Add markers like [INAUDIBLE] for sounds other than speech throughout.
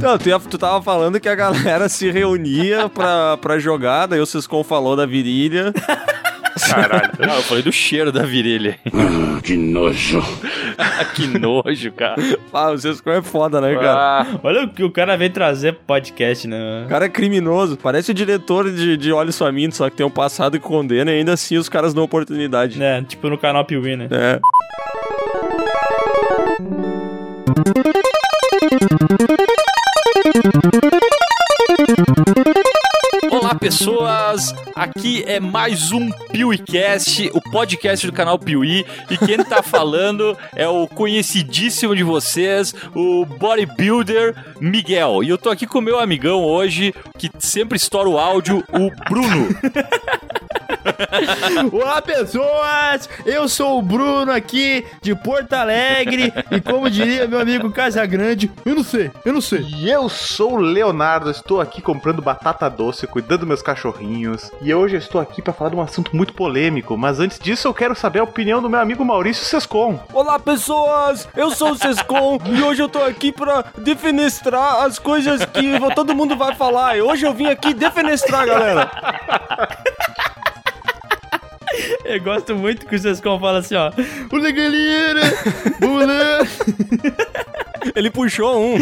Não, tu, ia- tu tava falando que a galera se reunia pra, pra jogar, daí o Ciscom falou da virilha. Caralho. Não, eu falei do cheiro da virilha. Ah, que nojo. [LAUGHS] que nojo, cara. Ah, o Ciscom é foda, né, cara? Ah, Olha o que o cara veio trazer pro podcast, né? O cara é criminoso. Parece o diretor de, de Olhos Famintos, só que tem um passado que condena e ainda assim os caras dão oportunidade. É, tipo no canal Piuí, né? É. Olá, pessoas! Aqui é mais um PeeWeeCast, o podcast do canal Piuí. E quem tá [LAUGHS] falando é o conhecidíssimo de vocês, o bodybuilder Miguel. E eu tô aqui com o meu amigão hoje, que sempre estoura o áudio, o Bruno. [LAUGHS] [LAUGHS] Olá, pessoas! Eu sou o Bruno aqui de Porto Alegre e como diria meu amigo Casagrande, eu não sei, eu não sei. E eu sou o Leonardo, estou aqui comprando batata doce, cuidando dos meus cachorrinhos. E hoje eu estou aqui para falar de um assunto muito polêmico, mas antes disso eu quero saber a opinião do meu amigo Maurício Sescon. Olá, pessoas! Eu sou o Sescom e hoje eu tô aqui pra defenestrar as coisas que todo mundo vai falar. E hoje eu vim aqui defenestrar, galera. Eu gosto muito que o Sescom fala assim, ó. Olha, galera! Lá! Ele puxou um.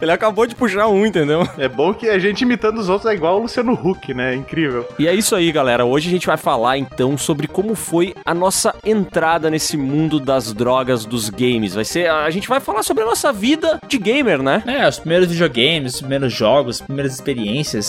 Ele acabou de puxar um, entendeu? É bom que a gente imitando os outros é igual o Luciano Huck, né? É incrível. E é isso aí, galera. Hoje a gente vai falar então sobre como foi a nossa entrada nesse mundo das drogas dos games. Vai ser, a gente vai falar sobre a nossa vida de gamer, né? É, os primeiros videogames, os primeiros jogos, as primeiras experiências.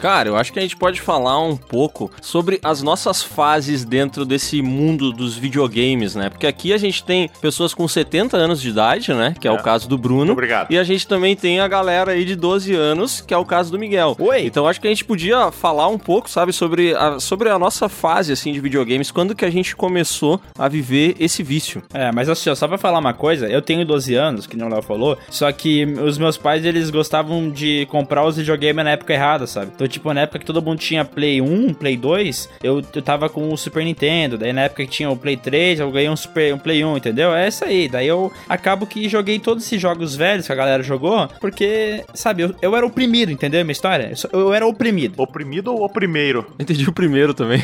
Cara, eu acho que a gente pode falar um pouco sobre as nossas fases dentro desse mundo dos videogames, né? Porque aqui a gente tem pessoas com 70 anos de idade, né? Que é, o caso do Bruno. Obrigado. E a gente também tem a galera aí de 12 anos, que é o caso do Miguel. Oi. Então acho que a gente podia falar um pouco, sabe, sobre a, sobre a nossa fase, assim, de videogames. Quando que a gente começou a viver esse vício. É, mas assim, só pra falar uma coisa, eu tenho 12 anos, que nem o Léo falou, só que os meus pais, eles gostavam de comprar os videogames na época errada, sabe? Então, tipo, na época que todo mundo tinha Play 1, Play 2, eu, eu tava com o Super Nintendo, daí na época que tinha o Play 3, eu ganhei um, Super, um Play 1, entendeu? É isso aí, daí eu acabo que joguei todos esses jogos velhos que a galera jogou, porque, sabe, eu, eu era oprimido, entendeu a minha história? Eu, eu era oprimido. Oprimido ou o primeiro? Entendi o primeiro também.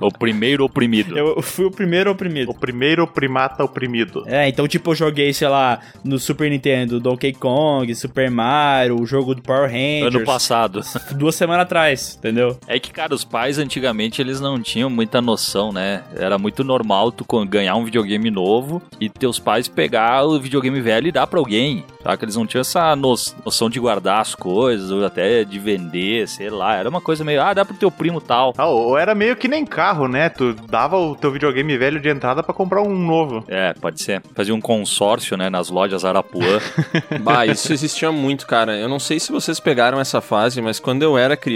O primeiro oprimido. Eu fui o primeiro oprimido. O primeiro primata oprimido. É, então, tipo, eu joguei, sei lá, no Super Nintendo, Donkey Kong, Super Mario, o jogo do Power Rangers. Ano passado. Duas semanas atrás, entendeu? É que, cara, os pais antigamente eles não tinham muita noção, né? Era muito normal tu ganhar um videogame novo e teus pais pegar o videogame velho e dar pra alguém, tá? Que eles não tinham essa no- noção de guardar as coisas ou até de vender, sei lá. Era uma coisa meio, ah, dá pro teu primo tal. Ah, ou era meio que nem carro, né? Tu dava o teu videogame velho de entrada pra comprar um novo. É, pode ser. Fazia um consórcio, né, nas lojas Arapuã. [LAUGHS] Bah, isso existia muito, cara. Eu não sei se vocês pegaram essa fase, mas quando eu era criança,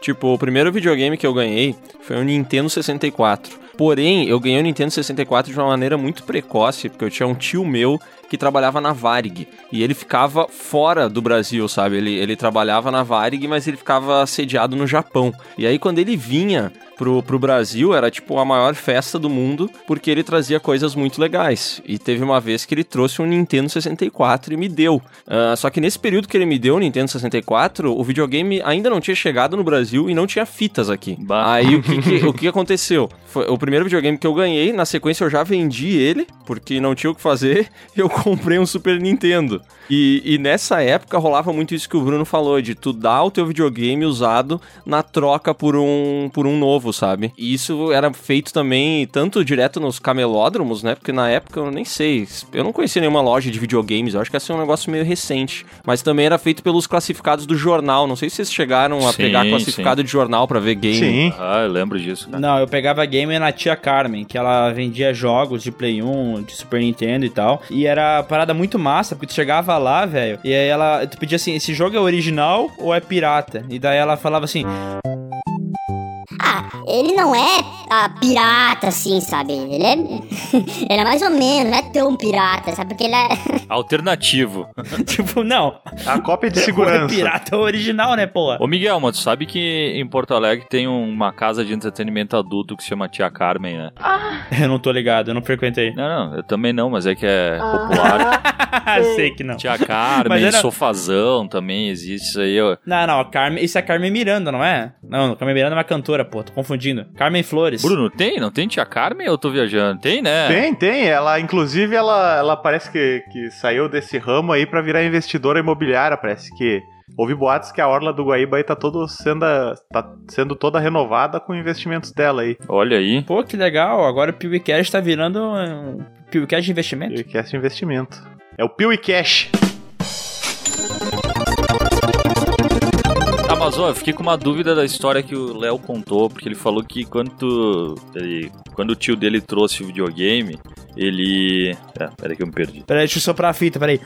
tipo, o primeiro videogame que eu ganhei foi um Nintendo 64. Porém, eu ganhei o Nintendo 64 de uma maneira muito precoce, porque eu tinha um tio meu que trabalhava na Varig. E ele ficava fora do Brasil, sabe? Ele, ele trabalhava na Varig, mas ele ficava sediado no Japão. E aí, quando ele vinha pro, pro Brasil, era tipo a maior festa do mundo, porque ele trazia coisas muito legais. E teve uma vez que ele trouxe um Nintendo 64 e me deu. Ah, só que nesse período que ele me deu o Nintendo 64, o videogame ainda não tinha chegado no Brasil e não tinha fitas aqui. Bah. Aí o que, que- [LAUGHS] o que aconteceu? Foi o primeiro videogame que eu ganhei, na sequência eu já vendi ele, porque não tinha o que fazer, [LAUGHS] eu comprei um Super Nintendo. E, e nessa época rolava muito isso que o Bruno falou, de tu dar o teu videogame usado na troca por um, por um novo, sabe? E isso era feito também tanto direto nos camelódromos, né? Porque na época eu nem sei, eu não conhecia nenhuma loja de videogames, eu acho que esse é um negócio meio recente. Mas também era feito pelos classificados do jornal, não sei se vocês chegaram a Sim, pegar classificado de jornal pra ver game. Sim. ah, eu lembro disso. Não, eu pegava game na tia Carmen, que ela vendia jogos de Play 1, de Super Nintendo e tal. E era parada muito massa, porque tu chegava lá, velho, e aí ela, tu pedia assim, esse jogo é original ou é pirata? E daí ela falava assim, Ah, ele não é ah, pirata, assim, sabe? Ele é. [LAUGHS] ele é mais ou menos, não é tão pirata, sabe? Porque ele é. [LAUGHS] Alternativo. [LAUGHS] tipo, não. A cópia de O segurança. pirata é o original, né, porra? Ô Miguel, mas tu sabe que em Porto Alegre tem uma casa de entretenimento adulto que se chama Tia Carmen, né? Eu não tô ligado, eu não frequentei. Não, não, eu também não, mas é que é popular. Sei que não. Tia Carmen, era- Sofazão também existe isso aí. ó. Não, não, a Carmen, isso é Carmen Miranda, não é? Não, Carmen Miranda é uma cantora, pô, tô confundindo. Carmen Flores. Bruno, tem? Não tem Tia Carmen ou eu tô viajando? Tem, né? Tem, tem. Ela, inclusive, ela, ela parece que, que saiu desse ramo aí pra virar investidora imobiliária. Parece que houve boatos que a orla do Guaíba aí tá todo sendo, tá sendo toda renovada com investimentos dela aí. Olha aí. Pô, que legal, agora o PewCast tá virando um PewCast de investimento. E que esse investimento. É o e Cash. Ah, mas ó, eu fiquei com uma dúvida da história que o Léo contou, porque ele falou que quando, tu- ele- quando o tio dele trouxe o videogame, ele. É, peraí que eu me perdi. Peraí, deixa eu soprar a fita, peraí.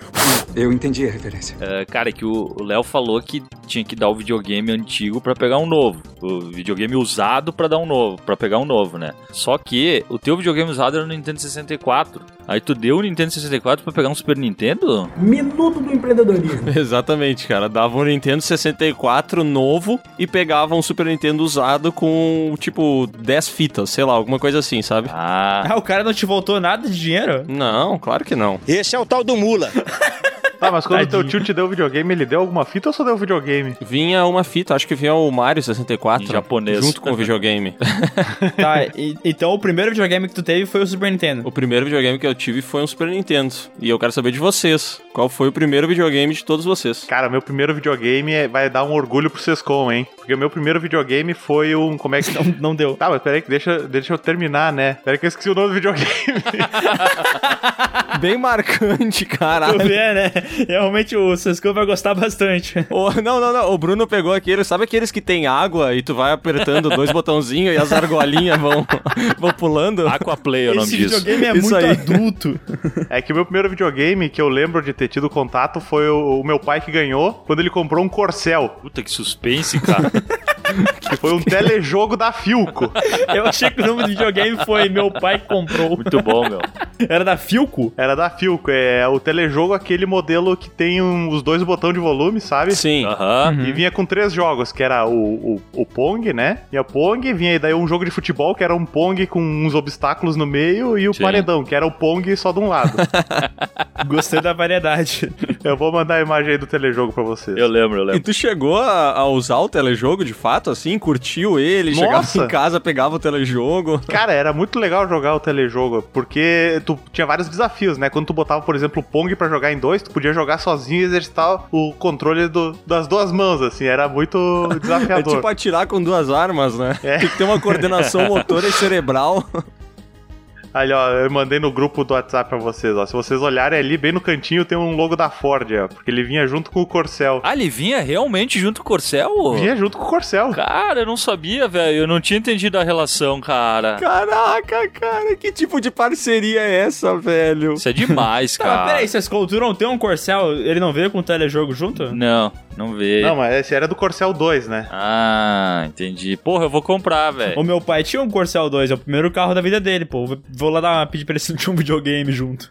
Eu entendi a referência. É, cara, é que o Léo falou que tinha que dar o videogame antigo pra pegar um novo. O videogame usado pra dar um novo, para pegar um novo, né? Só que o teu videogame usado era no Nintendo 64. Aí tu deu o Nintendo 64 pra pegar um Super Nintendo? Minuto do empreendedorismo. [LAUGHS] Exatamente, cara. Dava um Nintendo 64 novo e pegava um Super Nintendo usado com, tipo, 10 fitas, sei lá, alguma coisa assim, sabe? Ah, Ah, o cara não te voltou nada de dinheiro? Não, claro que não. Esse é o tal do mula. [LAUGHS] [LAUGHS] Ah, mas quando o teu Tadinho. tio te deu o videogame, ele deu alguma fita ou só deu o videogame? Vinha uma fita, acho que vinha o Mario 64. Em japonês. Junto com o videogame. [LAUGHS] Tá, e- então o primeiro videogame que tu teve foi o Super Nintendo. o primeiro videogame que eu tive foi um Super Nintendo. E eu quero saber de vocês. Qual foi o primeiro videogame de todos vocês? Cara, meu primeiro videogame é- vai dar um orgulho pro Sescom, hein? Porque o meu primeiro videogame foi um. Como é que. Não, não deu. Tá, mas peraí, que deixa, deixa eu terminar, né? Peraí que eu esqueci o nome do videogame. [LAUGHS] Bem marcante, Tu caralho. vê, né? [LAUGHS] Realmente o Sescon vai gostar bastante. [LAUGHS] Ô, não, não, não. O Bruno pegou aquele. Sabe aqueles que tem água e tu vai apertando dois [LAUGHS] botãozinhos e as argolinhas vão, vão pulando? Aquaplay é o nome Esse disso. videogame é Isso muito aí. adulto. É que o meu primeiro videogame que eu lembro de ter tido contato foi o, o meu pai que ganhou quando ele comprou um Corcel, Puta que suspense, cara. Que foi um telejogo da Filco. Eu achei que o nome do videogame foi Meu Pai Comprou. Muito bom, meu. Era da Filco? Era da Filco, é o telejogo aquele modelo que tem um- os dois botões de volume, sabe? Sim. Aham. E vinha com três jogos, que era o, o, o Pong, né? E a Pong, vinha daí um jogo de futebol, que era um Pong com uns obstáculos no meio, e o Sim. paredão, que era o Pong só de um lado. [LAUGHS] Gostei da variedade. eu vou mandar a imagem aí do telejogo pra vocês. Eu lembro, eu E lembro. tu chegou a, a usar o telejogo de fato, assim? Curtiu ele? Nossa! Chegava em casa, pegava o telejogo. [LAUGHS] Cara, era muito legal jogar o telejogo, porque tu tinha vários desafios, né? Quando tu botava, por exemplo, o Pong pra jogar em dois, tu podia jogar sozinho e exercitar o controle do- das duas mãos, assim, era muito [LAUGHS] É desafiador. tipo atirar com duas armas, né? É. Tem que ter uma coordenação [LAUGHS] motora e cerebral. Ali, ó, eu mandei no grupo do WhatsApp pra vocês, ó. Se vocês olharem ali, bem no cantinho, tem um logo da Ford, ó, porque ele vinha junto com o Corcel. Ah, ele vinha realmente junto com o Corcel? Vinha junto com o Corcel. Cara, eu não sabia, velho. Eu não tinha entendido a relação, cara. Caraca, cara, que tipo de parceria é essa, velho? Isso é demais, [LAUGHS] Tá, cara. mas peraí, Sescon, tu não tem um Corcel, ele não veio com o telejogo junto? Não, não vê. Não, mas esse era do Corcel 2, né? Ah, entendi. Porra, eu vou comprar, O velho. meu pai tinha um Corcel 2, é o primeiro carro da vida dele, pô. Vou lá dar, pedir pra ele sentir um videogame junto.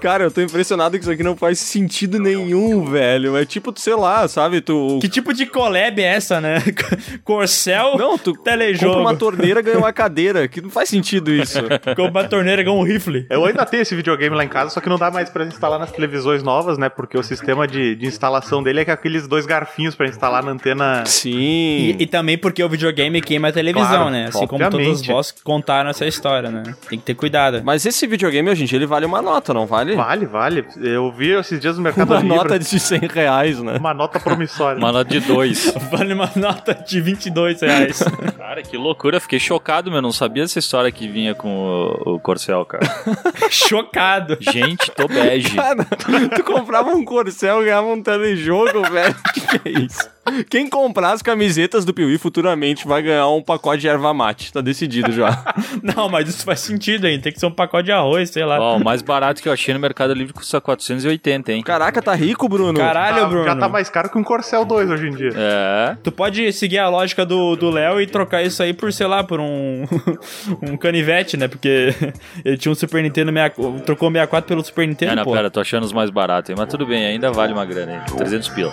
Cara, eu tô impressionado que isso aqui não faz sentido nenhum, velho. É tipo, sei lá, sabe? Tu. Que tipo de collab é essa, né? [LAUGHS] Corcel, Não, tu telejogo. compra uma torneira e ganha uma cadeira. Que não faz sentido isso. [LAUGHS] Compra uma torneira com um rifle. Eu ainda tenho esse videogame lá em casa, só que não dá mais pra instalar nas televisões novas, né? Porque o sistema de, de instalação dele é com aqueles dois garfinhos pra instalar na antena. Sim. E, e também porque o videogame queima a televisão, Claro, né? Assim como todos os obviamente. boss contaram essa história, né? Tem que ter cuidado. Mas esse videogame hoje em dia ele vale uma nota, não vale? Vale, vale. Eu vi esses dias no Mercado Uma Livre. nota de 100 reais, né? Uma nota promissória. Uma nota de dois. [LAUGHS] Vale uma nota de 22 reais. [LAUGHS] Cara, que loucura. Fiquei chocado, meu. Não sabia essa história que vinha com o, o Corcel, cara. [LAUGHS] Chocado. Gente, tô bege. Cara, tu comprava um corcel e ganhava um telejogo, velho. [LAUGHS] Que que é isso? Quem comprar as camisetas do Piuí futuramente vai ganhar um pacote de erva mate. Tá decidido já. [LAUGHS] Não, mas isso faz sentido, hein? Tem que ser um pacote de arroz, sei lá. Ó, o mais barato que eu achei no Mercado Livre custa 480, hein? Caraca, tá rico, Bruno. Caralho, Ah, Bruno. Já tá mais caro que um Corcel 2 hoje em dia. É. Tu pode seguir a lógica do do Léo e trocar isso aí por, sei lá, por um [LAUGHS] um canivete, né? Porque [LAUGHS] ele tinha um Super Nintendo 64, trocou o 64 pelo Super Nintendo, É, não, pô. pera, tô achando os mais baratos, hein? Mas tudo bem, ainda vale uma grana aí. 300 pila.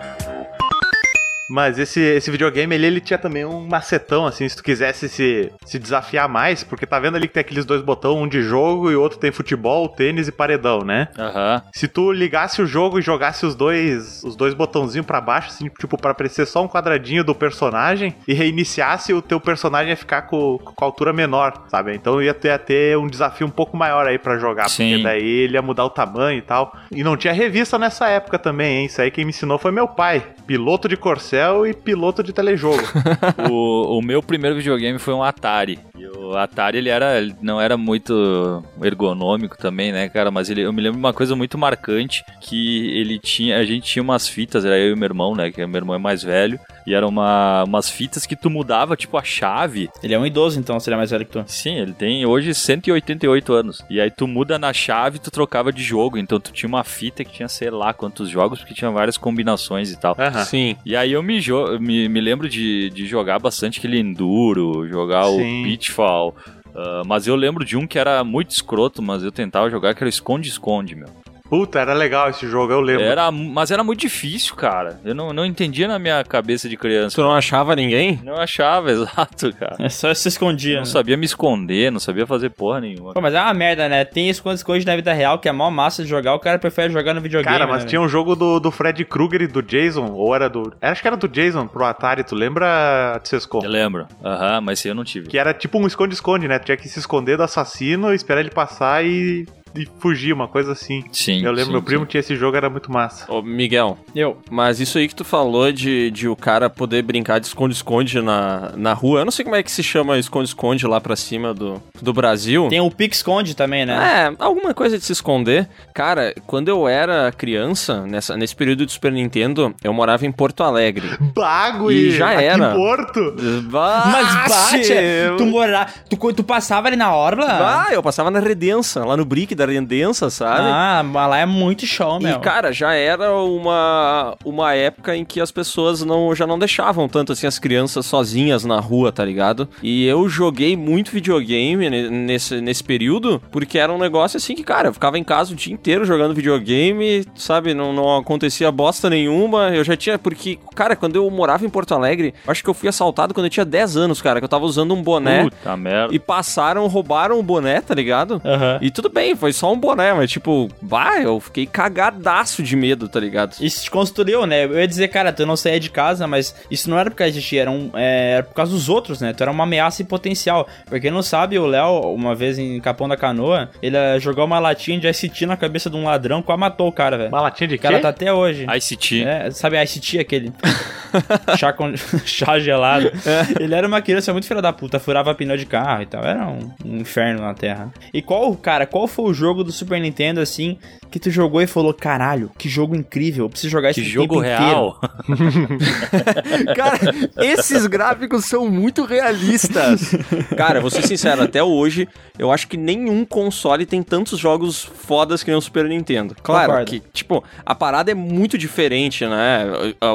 Mas esse, esse videogame ele, ele tinha também um macetão, assim, se tu quisesse se, se desafiar mais, porque tá vendo ali que tem aqueles dois botões, um de jogo e outro tem futebol, tênis e paredão, né? Aham. Se tu ligasse o jogo e jogasse os dois os dois botãozinhos pra baixo, assim, tipo, pra aparecer só um quadradinho do personagem e reiniciasse, o teu personagem ia ficar com, com a altura menor, sabe? Então ia ter, ia ter um desafio um pouco maior aí pra jogar, Sim. porque daí ele ia mudar o tamanho e tal. E não tinha revista nessa época também, hein? Isso aí quem me ensinou foi meu pai, piloto de E piloto de telejogo. [LAUGHS] o, o meu primeiro videogame foi um Atari. E o Atari, ele era ele não era muito ergonômico também, né, cara? Mas ele, eu me lembro de uma coisa muito marcante, que ele tinha, a gente tinha umas fitas, era eu e meu irmão, né, que meu irmão é mais velho, e eram uma, umas fitas que tu mudava, tipo, a chave. Ele é um idoso, então, seria mais velho que tu. Sim, ele tem hoje 188 anos. E aí tu muda na chave, tu trocava de jogo. Então tu tinha uma fita que tinha sei lá quantos jogos, porque tinha várias combinações e tal. Sim. E aí eu me, jo- me, me lembro de, de jogar bastante aquele Enduro, jogar Sim. o Pitfall. ah, mas eu lembro de um que era muito escroto, mas eu tentava jogar, que era o Esconde-Esconde, meu. Puta, era legal esse jogo, eu lembro. Era, mas era muito difícil, cara. Eu não, não entendia na minha cabeça de criança. Tu não achava ninguém? Não achava, [LAUGHS] exato, cara. É só se escondia. Não né? sabia me esconder, não sabia fazer porra nenhuma. Pô, mas é uma merda, né? Tem esconde-esconde na vida real, que é mó massa de jogar, o cara prefere jogar no videogame. Cara, mas né, tinha um jogo do, do Fred Krueger e do Jason, ou era do. Acho que era do Jason pro Atari, tu lembra, Tsesco? Eu lembro. Aham, mas esse eu não tive. Que era tipo um esconde-esconde, né? Tu tinha que se esconder do assassino, esperar ele passar e, e fugir, uma coisa assim. Sim. Eu lembro, sim, meu primo sim. tinha esse jogo, era muito massa. Ô, Miguel, Eu. mas isso aí que tu falou de, de o cara poder brincar de esconde-esconde na, na rua, eu não sei como é que se chama esconde-esconde lá pra cima do, do Brasil. Tem o Pique-esconde também, né? É, alguma coisa de se esconder. Cara, quando eu era criança, nessa, nesse período de Super Nintendo, eu morava em Porto Alegre. Bago E já aqui era. em Porto. Mas bate, Tchê, tu morar, tu, tu passava ali na orla? Ah, eu passava na Redença, lá no Brick da Redença, sabe? Ah, mas lá é muito show, meu. E, cara, já era uma, uma época em que as pessoas não, já não deixavam tanto assim as crianças sozinhas na rua, tá ligado? E eu joguei muito videogame ne- nesse, nesse período, porque era um negócio assim que, cara, eu ficava em casa o dia inteiro jogando videogame, sabe? Não, não acontecia bosta nenhuma. Eu já tinha. Porque, cara, quando eu morava em Porto Alegre, acho que eu fui assaltado quando eu tinha 10 anos, cara, que eu tava usando um boné. Puta merda. E passaram, roubaram o boné, tá ligado? Aham. E tudo bem, foi só um boné, mas tipo, vai, eu fiquei cagadaço de medo, tá ligado? Isso te construiu, né? Eu ia dizer, cara, tu não saía de casa, mas isso não era por causa de ti, era, um, é, era por causa dos outros, né? Tu era uma ameaça em potencial. Pra quem não sabe, o Léo, uma vez em Capão da Canoa, ele eh, jogou uma latinha de ICT na cabeça de um ladrão, quase matou o cara, velho. Uma latinha de O cara quê? tá até hoje. ICT. É, sabe ICT, aquele [LAUGHS] chá, com... [LAUGHS] chá gelado. Ele era uma criança muito filha da puta, furava pneu de carro e tal. Era um, um inferno na Terra. E qual, cara, qual foi o jogo do Super Nintendo, assim, que tu jogou e falou, caralho, que jogo incrível, eu preciso jogar Que esse jogo real. [LAUGHS] Cara, esses gráficos são muito realistas. Cara, vou ser sincero, até hoje, eu acho que nenhum console tem tantos jogos fodas que nem o Super Nintendo. Claro Concordo. que, tipo, a parada é muito diferente, né?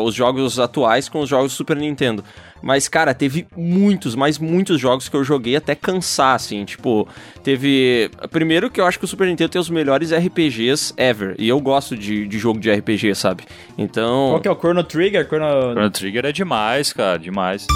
Os jogos atuais com os jogos do Super Nintendo. Mas, cara, teve muitos, mas muitos jogos que eu joguei até cansar, assim. Tipo, teve. Primeiro que eu acho que o Super Nintendo tem os melhores RPGs ever. E eu gosto de, de jogo de RPG, sabe? Então. Qual que é o Chrono Trigger? Chrono... Chrono Trigger é demais, cara, demais.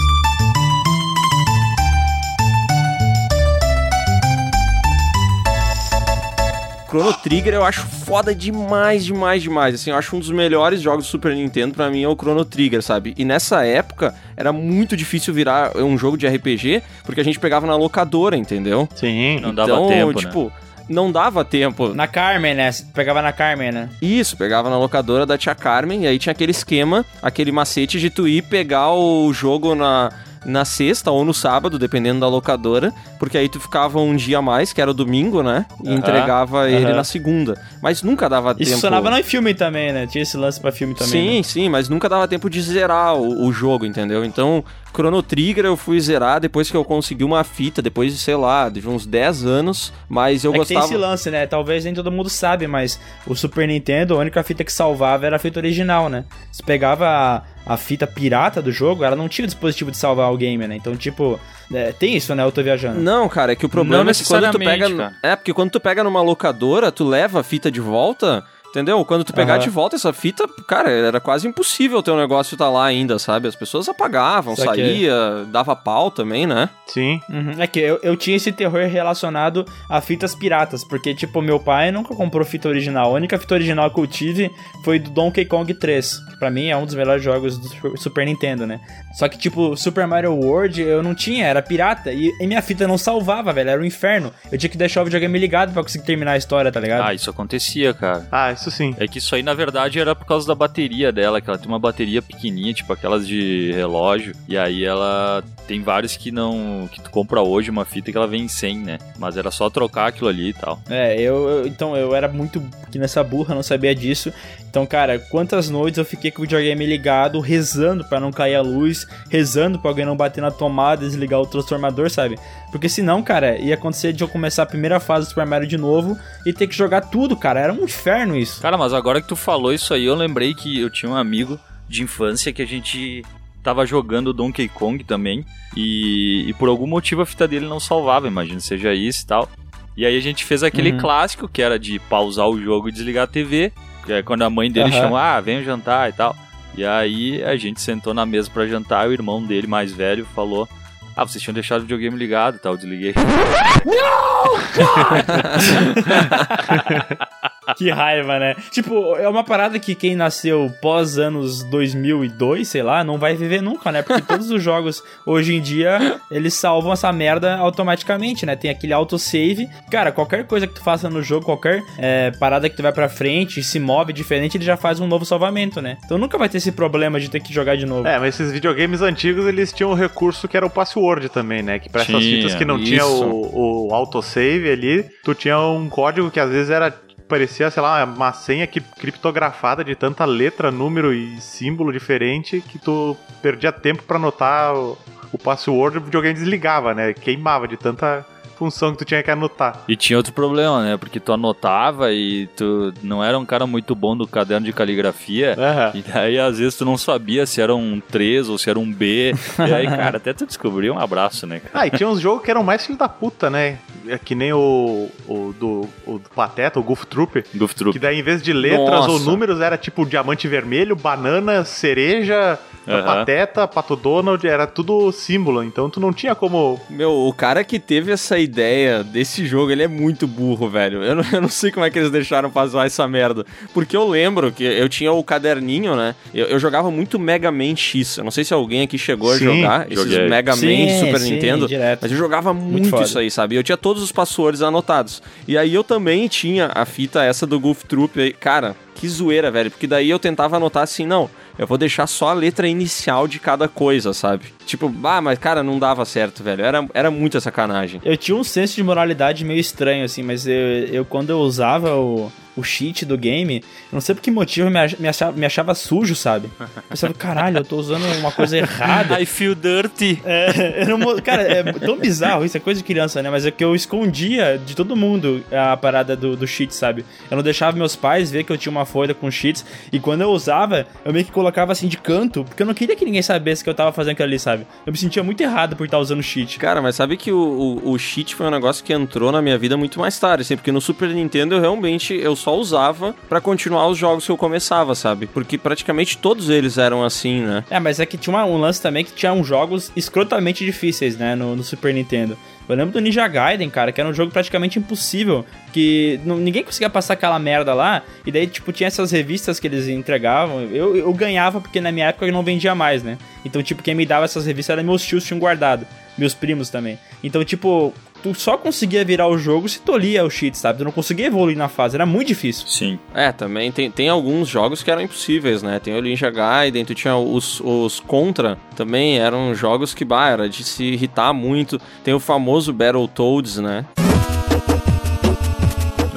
Chrono Trigger eu acho foda demais, demais, demais. Assim, eu acho um dos melhores jogos do Super Nintendo pra mim é o Chrono Trigger, sabe? E nessa época era muito difícil virar um jogo de RPG porque a gente pegava na locadora, entendeu? Sim. Não dava então, tempo, né? tipo, não dava tempo. Na Carmen, né? Pegava na Carmen, né? Isso, pegava na locadora da tia Carmen e aí tinha aquele esquema, aquele macete de tu ir pegar o jogo na, na sexta ou no sábado, dependendo da locadora, porque aí tu ficava um dia a mais, que era o domingo, né? E entregava ele na segunda. Mas nunca dava Isso tempo. funcionava no filme também, né? Tinha esse lance pra filme também. Sim, né? sim, mas nunca dava tempo de zerar o, o jogo, entendeu? Então, Chrono Trigger eu fui zerar depois que eu consegui uma fita, depois de, sei lá, de uns 10 anos, mas eu é que tem gostava... esse lance, né? Talvez nem todo mundo sabe, mas o Super Nintendo, a única fita que salvava era a fita original, né? Você pegava a, a fita pirata do jogo, ela não tinha o dispositivo de salvar o game, né? Então, tipo, é, tem isso, né? Eu tô viajando. Não, cara, é que o problema Não é que quando tu pega. necessariamente, É, porque quando tu pega numa locadora, tu leva a fita de volta. Entendeu? Quando tu pegar Aham. de volta essa fita, cara, era quase impossível ter um negócio tá lá ainda, sabe? As pessoas apagavam, Saquei. saía, dava pau também, né? Sim. Uhum. É que eu, eu tinha esse terror relacionado a fitas piratas, porque, tipo, meu pai nunca comprou fita original. A única fita original que eu tive foi do Donkey Kong 3, que pra mim é um dos melhores jogos do Super- Super Nintendo, né? Só que, tipo, Super Mario World eu não tinha, era pirata, e, e minha fita não salvava, velho, era um inferno. Eu tinha que deixar o videogame ligado pra conseguir terminar a história, tá ligado? Ah, isso acontecia, cara. Ah, isso sim. É que isso aí, na verdade, era por causa da bateria dela, que ela tem uma bateria pequenininha, tipo aquelas de relógio, e aí ela tem vários que não... que tu compra hoje uma fita que ela vem sem, né? Mas era só trocar aquilo ali e tal. É, eu, eu- então eu era muito que nessa burra, não sabia disso. Então, cara, quantas noites eu fiquei com o videogame ligado, rezando pra não cair a luz, rezando pra alguém não bater na tomada, desligar o transformador, sabe? Porque senão, cara, ia acontecer de eu começar a primeira fase do Super Mario de novo e ter que jogar tudo, cara. Era um inferno isso. Cara, mas agora que tu falou isso aí, eu lembrei que eu tinha um amigo de infância que a gente tava jogando Donkey Kong também, e, e por algum motivo a fita dele não salvava, imagino seja isso e tal. E aí a gente fez aquele Uhum. clássico que era de pausar o jogo e desligar a TV, é quando a mãe dele Aham. chama, ah, vem jantar e tal. E aí a gente sentou na mesa pra jantar, e o irmão dele mais velho falou: Ah, vocês tinham deixado o videogame ligado e tal, eu desliguei. [LAUGHS] [LAUGHS] Que raiva, né? Tipo, é uma parada que quem nasceu pós anos 2002, sei lá, não vai viver nunca, né? Porque todos os jogos hoje em dia, eles salvam essa merda automaticamente, né? Tem aquele autosave. Cara, qualquer coisa que tu faça no jogo, qualquer é, parada que tu vai pra frente, se move diferente, ele já faz um novo salvamento, né? Então nunca vai ter esse problema de ter que jogar de novo. É, mas esses videogames antigos, eles tinham um recurso que era o password também, né? Que pra essas Tinha, fitas que não tinha isso. o, o autosave ali, tu tinha um código que às vezes era parecia, sei lá, uma que, criptografada de tanta letra, número e símbolo diferente que tu perdia tempo pra anotar o, o password e o videogame desligava, né? Queimava de tanta função que tu tinha que anotar. E tinha outro problema, né? Porque tu anotava e tu não era um cara muito bom do caderno de caligrafia. Aham. E daí, às vezes, tu não sabia se era um 3 ou se era um B. E aí, [LAUGHS] cara, até tu descobrir um abraço, né, cara? Ah, e tinha uns jogos que eram mais filho da puta, né? É Que nem o, o, do, o do Pateta, o Goof Troop. Goof Troop. Que daí, em vez de letras ou Nossa. números, era tipo diamante vermelho, banana, cereja, Aham. pateta, pato Donald, era tudo símbolo. Então tu não tinha como. Meu, o cara que teve essa ideia desse jogo, ele é muito burro, velho. Eu não, [LAUGHS] eu não sei como é que eles deixaram pra zoar essa merda. Porque eu lembro que eu tinha o caderninho, né? Eu, eu jogava muito Mega Man X. Eu não sei se alguém aqui chegou Sim, a jogar esses joguei. Mega Man Sim, de Super sim, Nintendo. direto. Mas eu jogava muito, foda. isso aí, sabe? Eu tinha todos os passwords anotados. E aí eu também tinha a fita essa do Goof Troop aí. Cara, que zoeira, velho. Porque daí eu tentava anotar assim, não, eu vou deixar só a letra inicial de cada coisa, sabe? Tipo, ah, mas cara, não dava certo, velho. Era, era muita sacanagem. Eu tinha um senso de moralidade meio estranho, assim, mas eu, eu quando eu usava o, o cheat do game, não sei por que motivo eu me, ach- me, achava, me achava sujo, sabe? Eu pensava, caralho, eu tô usando uma coisa errada. I feel dirty. É, não cara, é tão bizarro, isso é coisa de criança, né? Mas é que eu escondia de todo mundo a parada do, do cheat, sabe? Eu não deixava meus pais ver que eu tinha uma folha com cheats, e quando eu usava, eu meio que colocava assim de canto, porque eu não queria que ninguém sabesse que eu tava fazendo aquilo ali, sabe? Eu me sentia muito errado por estar usando cheat. Cara, mas sabe que o, o, o cheat foi um negócio que entrou na minha vida muito mais tarde, assim, porque no Super Nintendo eu realmente eu só usava pra continuar os jogos que eu começava, sabe? Porque praticamente todos eles eram assim, né? É, mas é que tinha uma- um lance também que tinha uns jogos escrotamente difíceis, né, no, no Super Nintendo. Eu lembro do Ninja Gaiden, cara, que era um jogo praticamente impossível, que ninguém conseguia passar aquela merda lá, e daí, tipo, tinha essas revistas que eles entregavam, eu, eu ganhava porque na minha época eu não vendia mais, né? Então, tipo, quem me dava essas revistas eram meus tios tinham guardado, meus primos também. Então, tipo, tu só conseguia virar o jogo se tu lia o cheat, sabe? Tu não conseguia evoluir na fase, era muito difícil. Sim. É, também tem, tem alguns jogos que eram impossíveis, né? Tem o Ninja Gaiden, tu tinha os, os Contra, também eram jogos que, bah, era de se irritar muito. Tem o famoso Battletoads, né?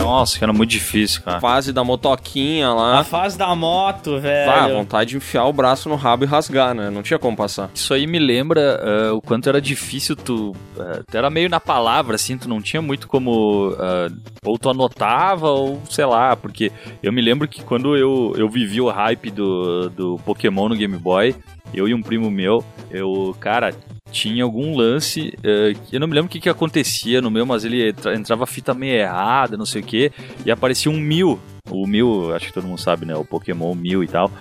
Nossa, que era muito difícil, cara. Fase da motoquinha A lá. fase da moto, velho. Ah, vontade de enfiar o braço no rabo e rasgar, né? Não tinha como passar. Isso aí me lembra ah, o quanto era difícil tu. ah, tu era meio na palavra, assim, tu não tinha muito como. ah, ou tu anotava, ou sei lá, porque eu me lembro que quando eu, eu vivi o hype do, do Pokémon no Game Boy, eu e um primo meu, eu, cara. Tinha algum lance, que eu não me lembro o que, que acontecia no meu, mas ele entra- entrava fita meio errada, não sei o que, e aparecia um mil. O mil, acho que todo mundo sabe, né? O Pokémon mil e tal.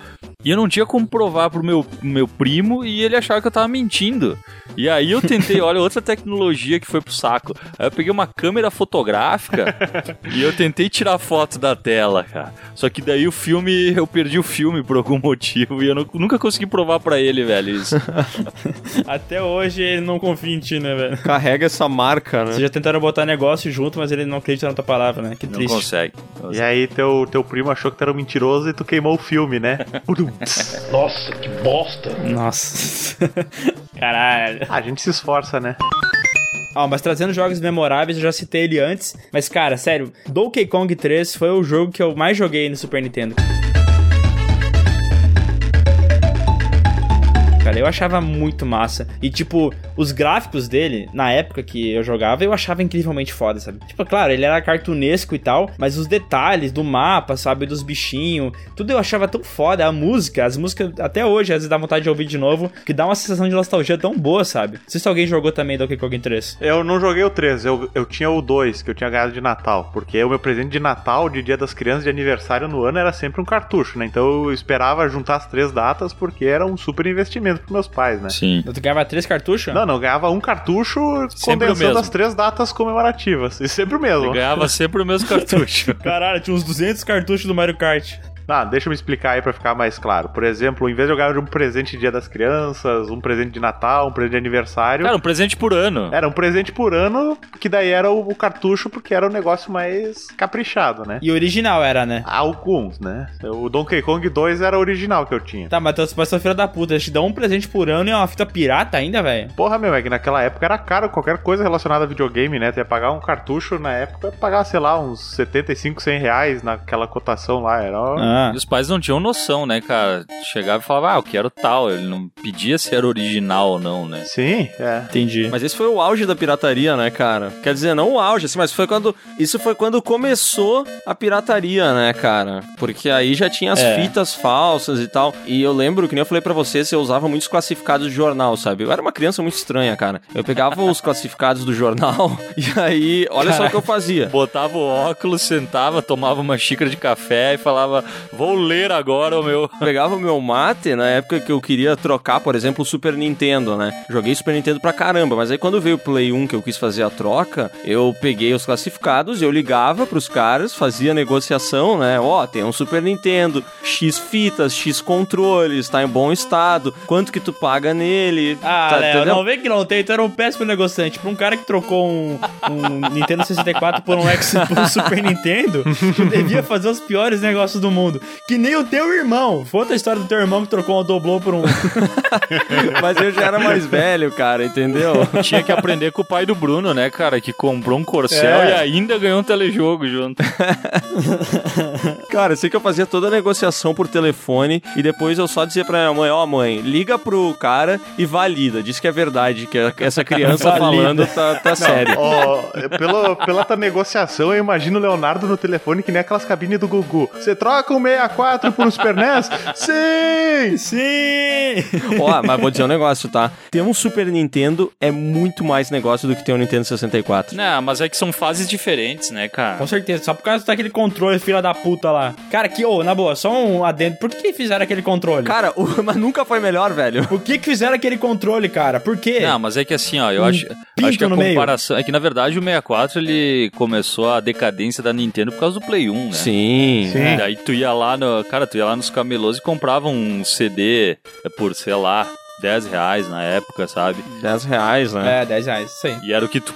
E eu não tinha como provar pro meu, meu primo e ele achava que eu tava mentindo. E aí eu tentei, olha, outra tecnologia que foi pro saco. Aí eu peguei uma câmera fotográfica e eu tentei tirar foto da tela, cara. Só que daí o filme, eu perdi o filme por algum motivo e eu não- nunca consegui provar pra ele, velho, isso. [LAUGHS] Até hoje ele não confia em ti, né, velho? Carrega essa marca, Vocês né? já tentaram botar negócio junto, mas ele não acredita na tua palavra, né? Que Não triste. consegue. E aí teu, teu primo achou que tu era um mentiroso e tu queimou o filme, né? [LAUGHS] Nossa, que bosta! Nossa. [LAUGHS] Caralho. Ah, a gente se esforça, né? Ó, mas trazendo jogos memoráveis, eu já citei ele antes. Mas, cara, sério, Donkey Kong 3 foi o jogo que eu mais joguei no Super Nintendo. Cara, eu achava muito massa. E, tipo, os gráficos dele, na época que eu jogava, eu achava incrivelmente foda, sabe? Tipo, claro, ele era cartunesco e tal, mas os detalhes do mapa, sabe? Dos bichinhos, tudo eu achava tão foda. A música, as músicas, até hoje, às vezes dá vontade de ouvir de novo, que dá uma sensação de nostalgia tão boa, sabe? Não sei se alguém jogou também Donkey Kong 3. Eu não joguei o 3, eu, eu tinha o 2, que eu tinha ganhado de Natal. Porque o meu presente de Natal, de Dia das Crianças, de aniversário no ano, era sempre um cartucho, né? Então eu esperava juntar as três datas, porque era um super investimento pros meus pais, né? Sim. Tu ganhava três cartuchos? Não, não, eu ganhava um cartucho Sempre o condensando mesmo. as três datas comemorativas. E sempre o mesmo. Eu ganhava sempre o mesmo [LAUGHS] cartucho. Caralho, tinha uns 200 cartuchos do Mario Kart. Ah, deixa eu me explicar aí pra ficar mais claro. Por exemplo, em vez de eu ganhar um presente de Dia das Crianças, um presente de Natal, um presente de aniversário. Cara, um presente por ano. Era um presente por ano, que daí era o, o cartucho, porque era o negócio mais caprichado, né? E original era, né? Alguns, né? O Donkey Kong 2 era o original que eu tinha. Tá, mas tu são filha da puta, eles te dão um presente por ano e é uma fita pirata ainda, velho. Porra, meu, é que naquela época era caro qualquer coisa relacionada a videogame, né? Tu ia pagar um cartucho na época, pagar, sei lá, uns 75, 100 reais naquela cotação lá. Era. Ah. E os pais não tinham noção, né, cara? Chegava e falava, ah, eu quero tal. Ele não pedia se era original ou não, né? Sim, é. Entendi. Mas esse foi o auge da pirataria, né, cara? Quer dizer, não o auge, assim, mas foi quando. Isso foi quando começou a pirataria, né, cara? Porque aí já tinha as É. fitas falsas e tal. E eu lembro, que nem eu falei pra vocês, eu usava muitos classificados de jornal, sabe? Eu era uma criança muito estranha, cara. Eu pegava os classificados do jornal [LAUGHS] e aí, olha só o que eu fazia. Botava o óculos, sentava, tomava uma xícara de café e falava, vou ler agora o meu. pegava o meu mate na época que eu queria trocar, por exemplo, o Super Nintendo, né? Joguei Super Nintendo pra caramba, mas aí quando veio o Play 1 que eu quis fazer a troca, eu peguei os classificados, eu ligava pros caras, fazia negociação, né? Ó, tem um Super Nintendo, X fitas, X controles, tá em bom estado, quanto que tu paga nele? Ah, tá, Léo, não vem que não tem, tu era um péssimo negociante. Pra um cara que trocou um, um Nintendo 64 por um, X, por um Super Nintendo, tu [LAUGHS] devia fazer os piores negócios do mundo. Que nem o teu irmão. Foi outra história do teu irmão que trocou um doblô por um. [LAUGHS] Mas eu já era mais velho, cara, entendeu? Tinha que aprender com o pai do Bruno, né, cara? Que comprou um Corcel É. e ainda ganhou um telejogo junto. [LAUGHS] Cara, eu sei que eu fazia toda a negociação por telefone e depois eu só dizia pra minha mãe, ó mãe, liga pro cara e valida. Diz que é verdade, que essa criança [LAUGHS] falando tá, tá sério. Ó, pelo, pela tua negociação, eu imagino o Leonardo no telefone que nem aquelas cabines do Gugu. Você troca um 64 por um Super NES? Sim! Sim! Ó, mas vou dizer um negócio, tá? Ter um Super Nintendo é muito mais negócio do que ter um Nintendo 64. Não, mas é que são fases diferentes, né, cara? Com certeza, só por causa daquele controle, filha da puta lá. Cara, que, ô, na boa, só um adendo. Por que, que fizeram aquele controle? Cara, o- [LAUGHS] mas nunca foi melhor, velho. Por que, que fizeram aquele controle, cara? Por quê? Não, mas é que assim, ó, eu Um acho, acho que a no meio. comparação. É que na verdade o 64 ele começou a decadência da Nintendo por causa do Play 1, né? Sim. Sim. E Daí tu ia lá no. Cara, tu ia lá nos camelôs e comprava um CD por, sei lá, 10 reais na época, sabe? 10 reais, né? É, 10 reais, aí. E era o que tu,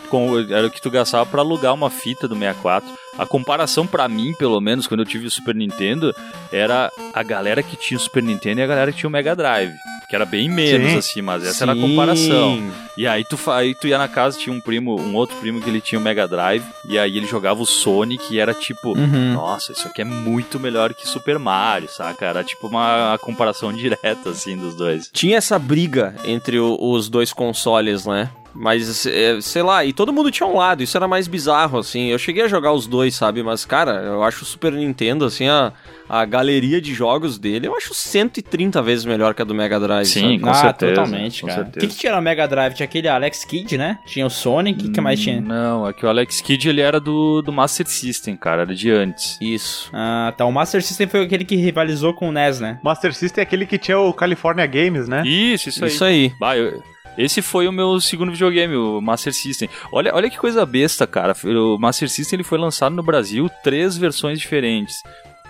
era o que tu gastava pra alugar uma fita do 64. A comparação pra mim, pelo menos, quando eu tive o Super Nintendo, era a galera que tinha o Super Nintendo e a galera que tinha o Mega Drive. Que era bem menos, Sim. assim, mas essa era a Sim. comparação. E aí tu, aí tu ia na casa, tinha um primo, um outro primo que ele tinha o Mega Drive, e aí ele jogava o Sonic, e era tipo, Uhum. nossa, isso aqui é muito melhor que Super Mario, saca? Era tipo uma, uma comparação [LAUGHS] direta, assim, dos dois. Tinha essa briga entre o- os dois consoles, né? Mas, é, sei lá, e todo mundo tinha um lado, isso era mais bizarro, assim. Eu cheguei a jogar os dois, sabe? Mas, cara, eu acho o Super Nintendo, assim, a, a galeria de jogos dele, eu acho 130 vezes melhor que a do Mega Drive. Sim, sabe? com ah, certeza, totalmente, com cara. O que, que tinha na Mega Drive? Tinha aquele Alex Kidd, né? Tinha o Sonic, o que, que mais tinha? Não, é que o Alex Kidd ele era do, do Master System, cara, era de antes. Isso. Ah, tá. O Master System foi aquele que rivalizou com o NES, né? Master System é aquele que tinha o California Games, né? Isso, isso aí. Isso aí. Bah, eu- esse foi o meu segundo videogame, o Master System. Olha, olha que coisa besta, cara. O Master System ele foi lançado no Brasil três versões diferentes.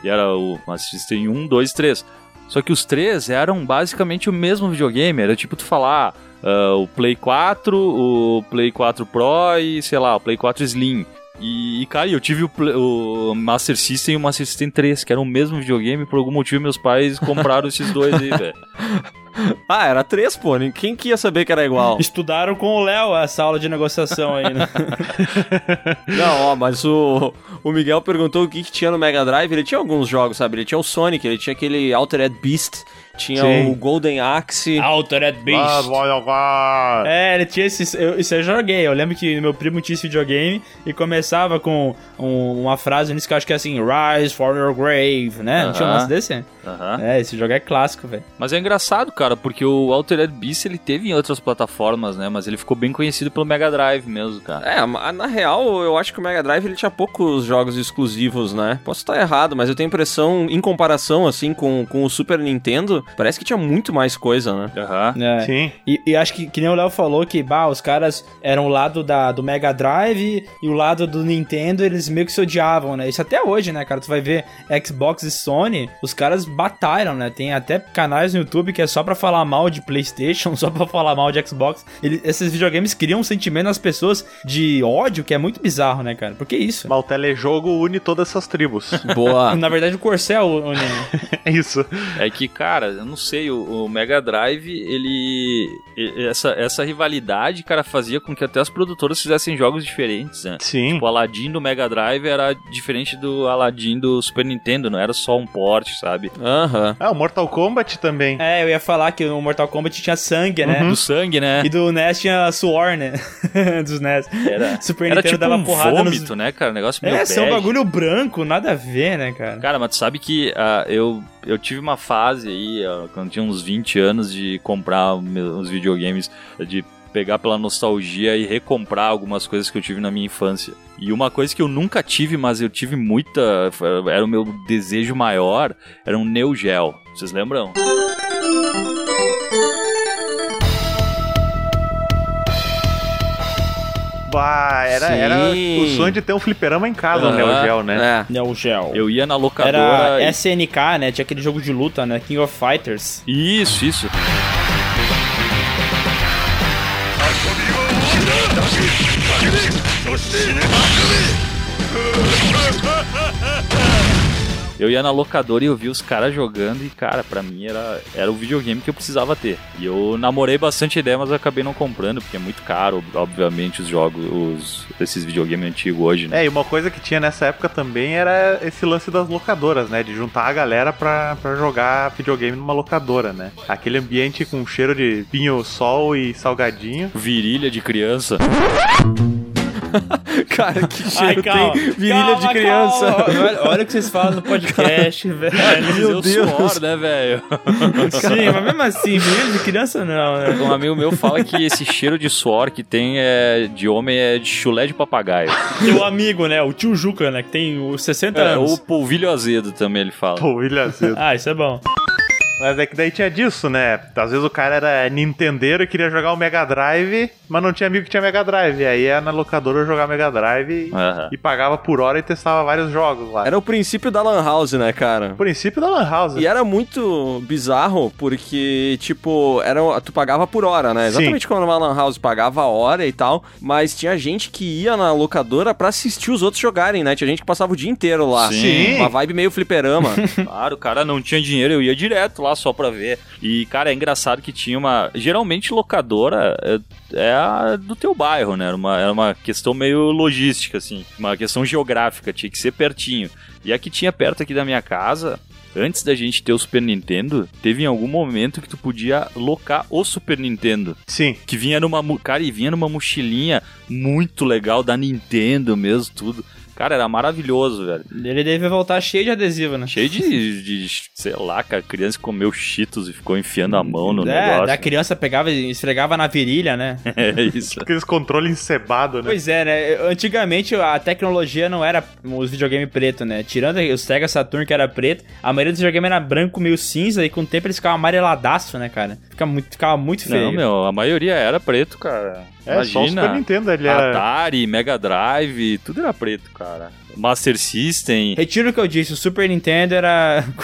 E era o Master System 1, 2, 3. Só que os três eram basicamente o mesmo videogame. Era tipo tu falar ah, o Play 4, o Play 4 Pro e, sei lá, o Play 4 Slim. E, e, cara, eu tive o, o Master System e o Master System 3, que eram o mesmo videogame. Por algum motivo, meus pais compraram esses dois aí, velho. [LAUGHS] [LAUGHS] Ah, era três, pô. Quem que ia saber que era igual? Estudaram com o Léo essa aula de negociação aí, né? [LAUGHS] Não, ó, mas o, o Miguel perguntou o que, que tinha no Mega Drive. Ele tinha alguns jogos, sabe? Ele tinha o Sonic, ele tinha aquele Altered Beast, tinha Sim. o Golden Axe. Altered Ah, vai jogar. É, ele tinha esse. Eu, isso eu joguei. Eu lembro que meu primo tinha esse videogame e começava com um- uma frase nisso que eu acho que é assim: Rise for your grave, né? Não tinha um lance desse? Aham. É, esse jogo é clássico, velho. Mas é engraçado, cara, porque o Altered Beast ele teve em outras plataformas, né? Mas ele ficou bem conhecido pelo Mega Drive mesmo, cara. É, na real, eu acho que o Mega Drive ele tinha poucos jogos exclusivos, né? Posso estar errado, mas eu tenho a impressão, em comparação, assim, com, com o Super Nintendo, parece que tinha muito mais coisa, né? Aham. É. Sim. E, e acho que, que nem o Léo falou que, bah, os caras eram o lado da, do Mega Drive e o lado do Nintendo, eles meio que se odiavam, né? Isso até hoje, né, cara? Tu vai ver Xbox e Sony, os caras batalham, né? Tem até canais no YouTube que é só pra falar mal de PlayStation, [LAUGHS] só pra falar mal de Xbox. Ele- esses videogames criam um sentimento nas pessoas de ódio que é muito bizarro, né, cara? Por que isso? Mas o telejogo une todas essas tribos. [LAUGHS] Boa. [LAUGHS] Na verdade, o Corcel, o, o, é isso. É que, cara, eu não sei, o, o Mega Drive, ele. Essa, essa rivalidade, cara, fazia com que até as produtoras fizessem jogos diferentes, né? Sim. O Aladdin do Mega Drive era diferente do Aladdin do Super Nintendo, não era só um porte, sabe? Aham. Ah, o Mortal Kombat também. É, eu ia falar que o Mortal Kombat tinha sangue, né? Do sangue, né? E do NES tinha suor, né? [LAUGHS] Dos NES. Era, Super era Nintendo tipo dava um porrada nos- vômito, né, cara? Negócio meio É, são um bege. bagulho branco, nada a ver, né, cara? Cara, mas tu sabe que ah, eu, eu tive uma fase aí, ó, quando tinha uns 20 anos, de comprar meus videogames, de pegar pela nostalgia e recomprar algumas coisas que eu tive na minha infância. E uma coisa que eu nunca tive, mas eu tive muita. Era o meu desejo maior, era um Neo Geo. Vocês lembram? Bah, era, Sim. era o sonho de ter um fliperama em casa, o Neo. Geo, né? É. Neo Geo. Eu ia na locadora. Era e- SNK, né? Tinha aquele jogo de luta, né? King of Fighters. Isso, isso. [LAUGHS] Eu ia na locadora e eu vi os caras jogando e, cara, pra mim era, era o videogame que eu precisava ter. E eu namorei bastante ideia, mas eu acabei não comprando, porque é muito caro, obviamente, os jogos, os, esses videogames antigos hoje, né? É, e uma coisa que tinha nessa época também era esse lance das locadoras, né? De juntar a galera pra, pra jogar videogame numa locadora, né? Aquele ambiente com cheiro de vinho, sol e salgadinho. Virilha de criança. [LAUGHS] Cara, que Ai, cheiro calma. tem virilha Calma, de criança. calma. Olha, olha o que vocês falam no podcast, [LAUGHS] velho. Meu Deus. suor, né, velho? Sim, mas mesmo assim, virilha de criança não, né? Um amigo meu fala que esse cheiro de suor que tem é, de homem é de chulé de papagaio. Teu amigo, né? O tio Juca, né? Que tem os 60 É, anos. ou polvilho azedo também ele fala. William Azedo. Ah, isso é bom. Mas é que daí tinha disso, né? Às vezes o cara era Nintendeiro e queria jogar o Mega Drive, mas não tinha amigo que tinha Mega Drive. Aí ia na locadora jogar Mega Drive e, Aham. e pagava por hora e testava vários jogos lá. Era o princípio da Lan House, né, cara? o princípio da Lan House. E era muito bizarro, porque, tipo, era, tu pagava por hora, né? Sim. Exatamente como numa Lan House pagava a hora e tal, mas tinha gente que ia na locadora pra assistir os outros jogarem, né? Tinha gente que passava o dia inteiro lá. Sim. Uma vibe meio fliperama. [LAUGHS] Claro, o cara não tinha dinheiro, eu ia direto lá só pra ver. E, cara, é engraçado que tinha uma. Geralmente, locadora é, é a do teu bairro, né? Era uma, era uma questão meio logística, assim. Uma questão geográfica, tinha que ser pertinho. E a que tinha perto aqui da minha casa. Antes da gente ter o Super Nintendo, teve em algum momento que tu podia locar o Super Nintendo. Sim. Que vinha numa. Cara, e vinha numa mochilinha muito legal da Nintendo mesmo, tudo. Cara, era maravilhoso, velho. Ele deve voltar cheio de adesivo, né? Cheio de, de, sei lá, cara, criança que comeu cheetos e ficou enfiando a mão no é, negócio. da criança pegava e esfregava na virilha, né? [LAUGHS] É isso. Aqueles controles encebados, né? Pois é, né? Antigamente a tecnologia não era os videogames preto, né? Tirando os Sega Saturn que era preto, a maioria dos videogames era branco, meio cinza, e com o tempo eles ficavam amareladaço, né, cara? Fica muito, ficava muito feio. Não, meu, a maioria era preto, cara. É, só o Imagina. Super Nintendo, ele era... Atari, Mega Drive, tudo era preto, cara. Master System. Retiro o que eu disse, o Super Nintendo era. [LAUGHS]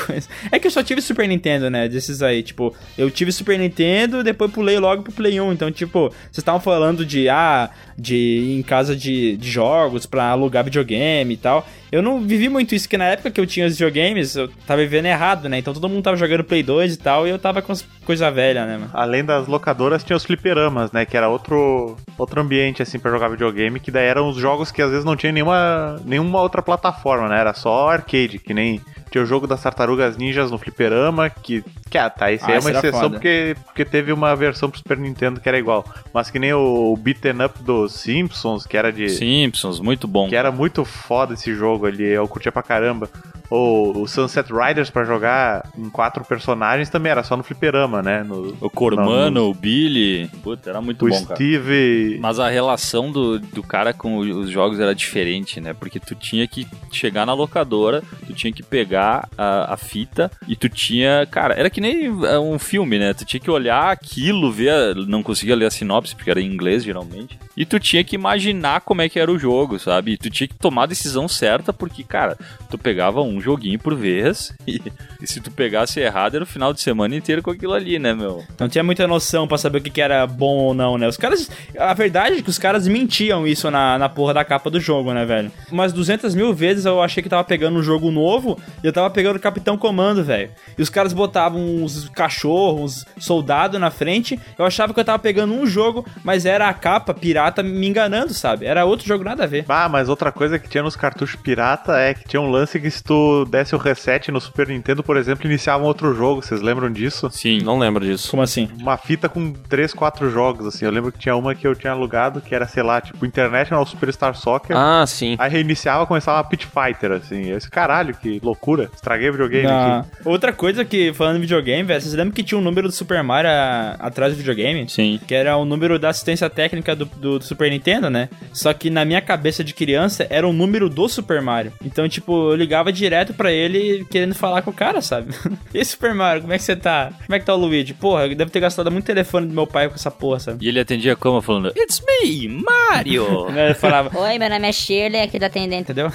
É que eu só tive Super Nintendo, né? Desses aí, tipo, eu tive Super Nintendo, depois pulei logo pro Play 1. Então, tipo, vocês estavam falando de, ah, de ir em casa de, de jogos pra alugar videogame e tal. Eu não vivi muito isso, que na época que eu tinha os videogames, eu tava vivendo errado, né? Então todo mundo tava jogando Play 2 e tal, e eu tava com as coisa velha, né, mano? Além das locadoras, tinha os fliperamas, né? Que era outro, outro ambiente, assim, pra jogar videogame. Que daí eram os jogos que às vezes não tinha nenhuma, nenhuma outra plataforma, né? Era só arcade, que nem... Tinha o jogo das Tartarugas Ninjas no fliperama, que... Que, ah, tá, esse Ah, aí é uma exceção foda. porque, porque teve uma versão pro Super Nintendo que era igual. Mas que nem o beaten up dos Simpsons, que era de... Simpsons, muito bom. Que era muito foda esse jogo ali, eu curtia pra caramba. Ou o Sunset Riders pra jogar em quatro personagens também era só no fliperama, né? No, O Cormano, no- o Billy. Puta, era muito o bom, cara. Steve. Mas a relação do, do cara com os jogos era diferente, né? Porque tu tinha que chegar na locadora, tu tinha que pegar a, a fita e tu tinha. Cara, era que nem é, um filme, né? Tu tinha que olhar aquilo, ver. Não conseguia ler a sinopse, porque era em inglês geralmente. E tu tinha que imaginar como é que era o jogo, sabe? E tu tinha que tomar a decisão certa, porque, cara, tu pegava um joguinho por vez [LAUGHS] e, e se tu pegasse errado, era o final de semana inteiro com aquilo ali, né, meu? Não tinha muita noção pra saber o que, que era bom ou não, né? Os caras. A verdade é que os caras mentiam isso na, na porra da capa do jogo, né, velho? Umas 200 mil vezes eu achei que tava pegando um jogo novo e eu tava pegando o Capitão Comando, velho. E os caras botavam uns cachorros, uns soldados na frente. Eu achava que eu tava pegando um jogo, mas era a capa pirata me enganando, sabe? Era outro jogo nada a ver. Ah, mas outra coisa que tinha nos cartuchos pirata é que tinha um lance que se tu desse o reset no Super Nintendo, por exemplo, iniciava um outro jogo. Vocês lembram disso? Sim. Não lembro disso. Como assim? Uma fita com três, quatro jogos, assim. Eu lembro que tinha uma que eu tinha alugado, que era, sei lá, tipo International Superstar Soccer. Ah, sim. Aí reiniciava, começava a Pit Fighter, assim. Esse caralho, que loucura. Estraguei o videogame Ah, aqui. Outra coisa que, falando em videogame, velho, vocês lembram que tinha um número do Super Mario a- atrás do videogame? Sim. Que era o número da assistência técnica do, do- do Super Nintendo, né? Só que na minha cabeça de criança era o número do Super Mario. Então, tipo, eu ligava direto pra ele querendo falar com o cara, sabe? [LAUGHS] e aí, Super Mario, como é que você tá? Como é que tá o Luigi? Porra, deve ter gastado muito telefone do meu pai com essa porra, sabe? E ele atendia como? Falando, It's me, Mario! [LAUGHS] Ele falava, [LAUGHS] Oi, meu nome é Shirley, aqui do atendente. entendeu?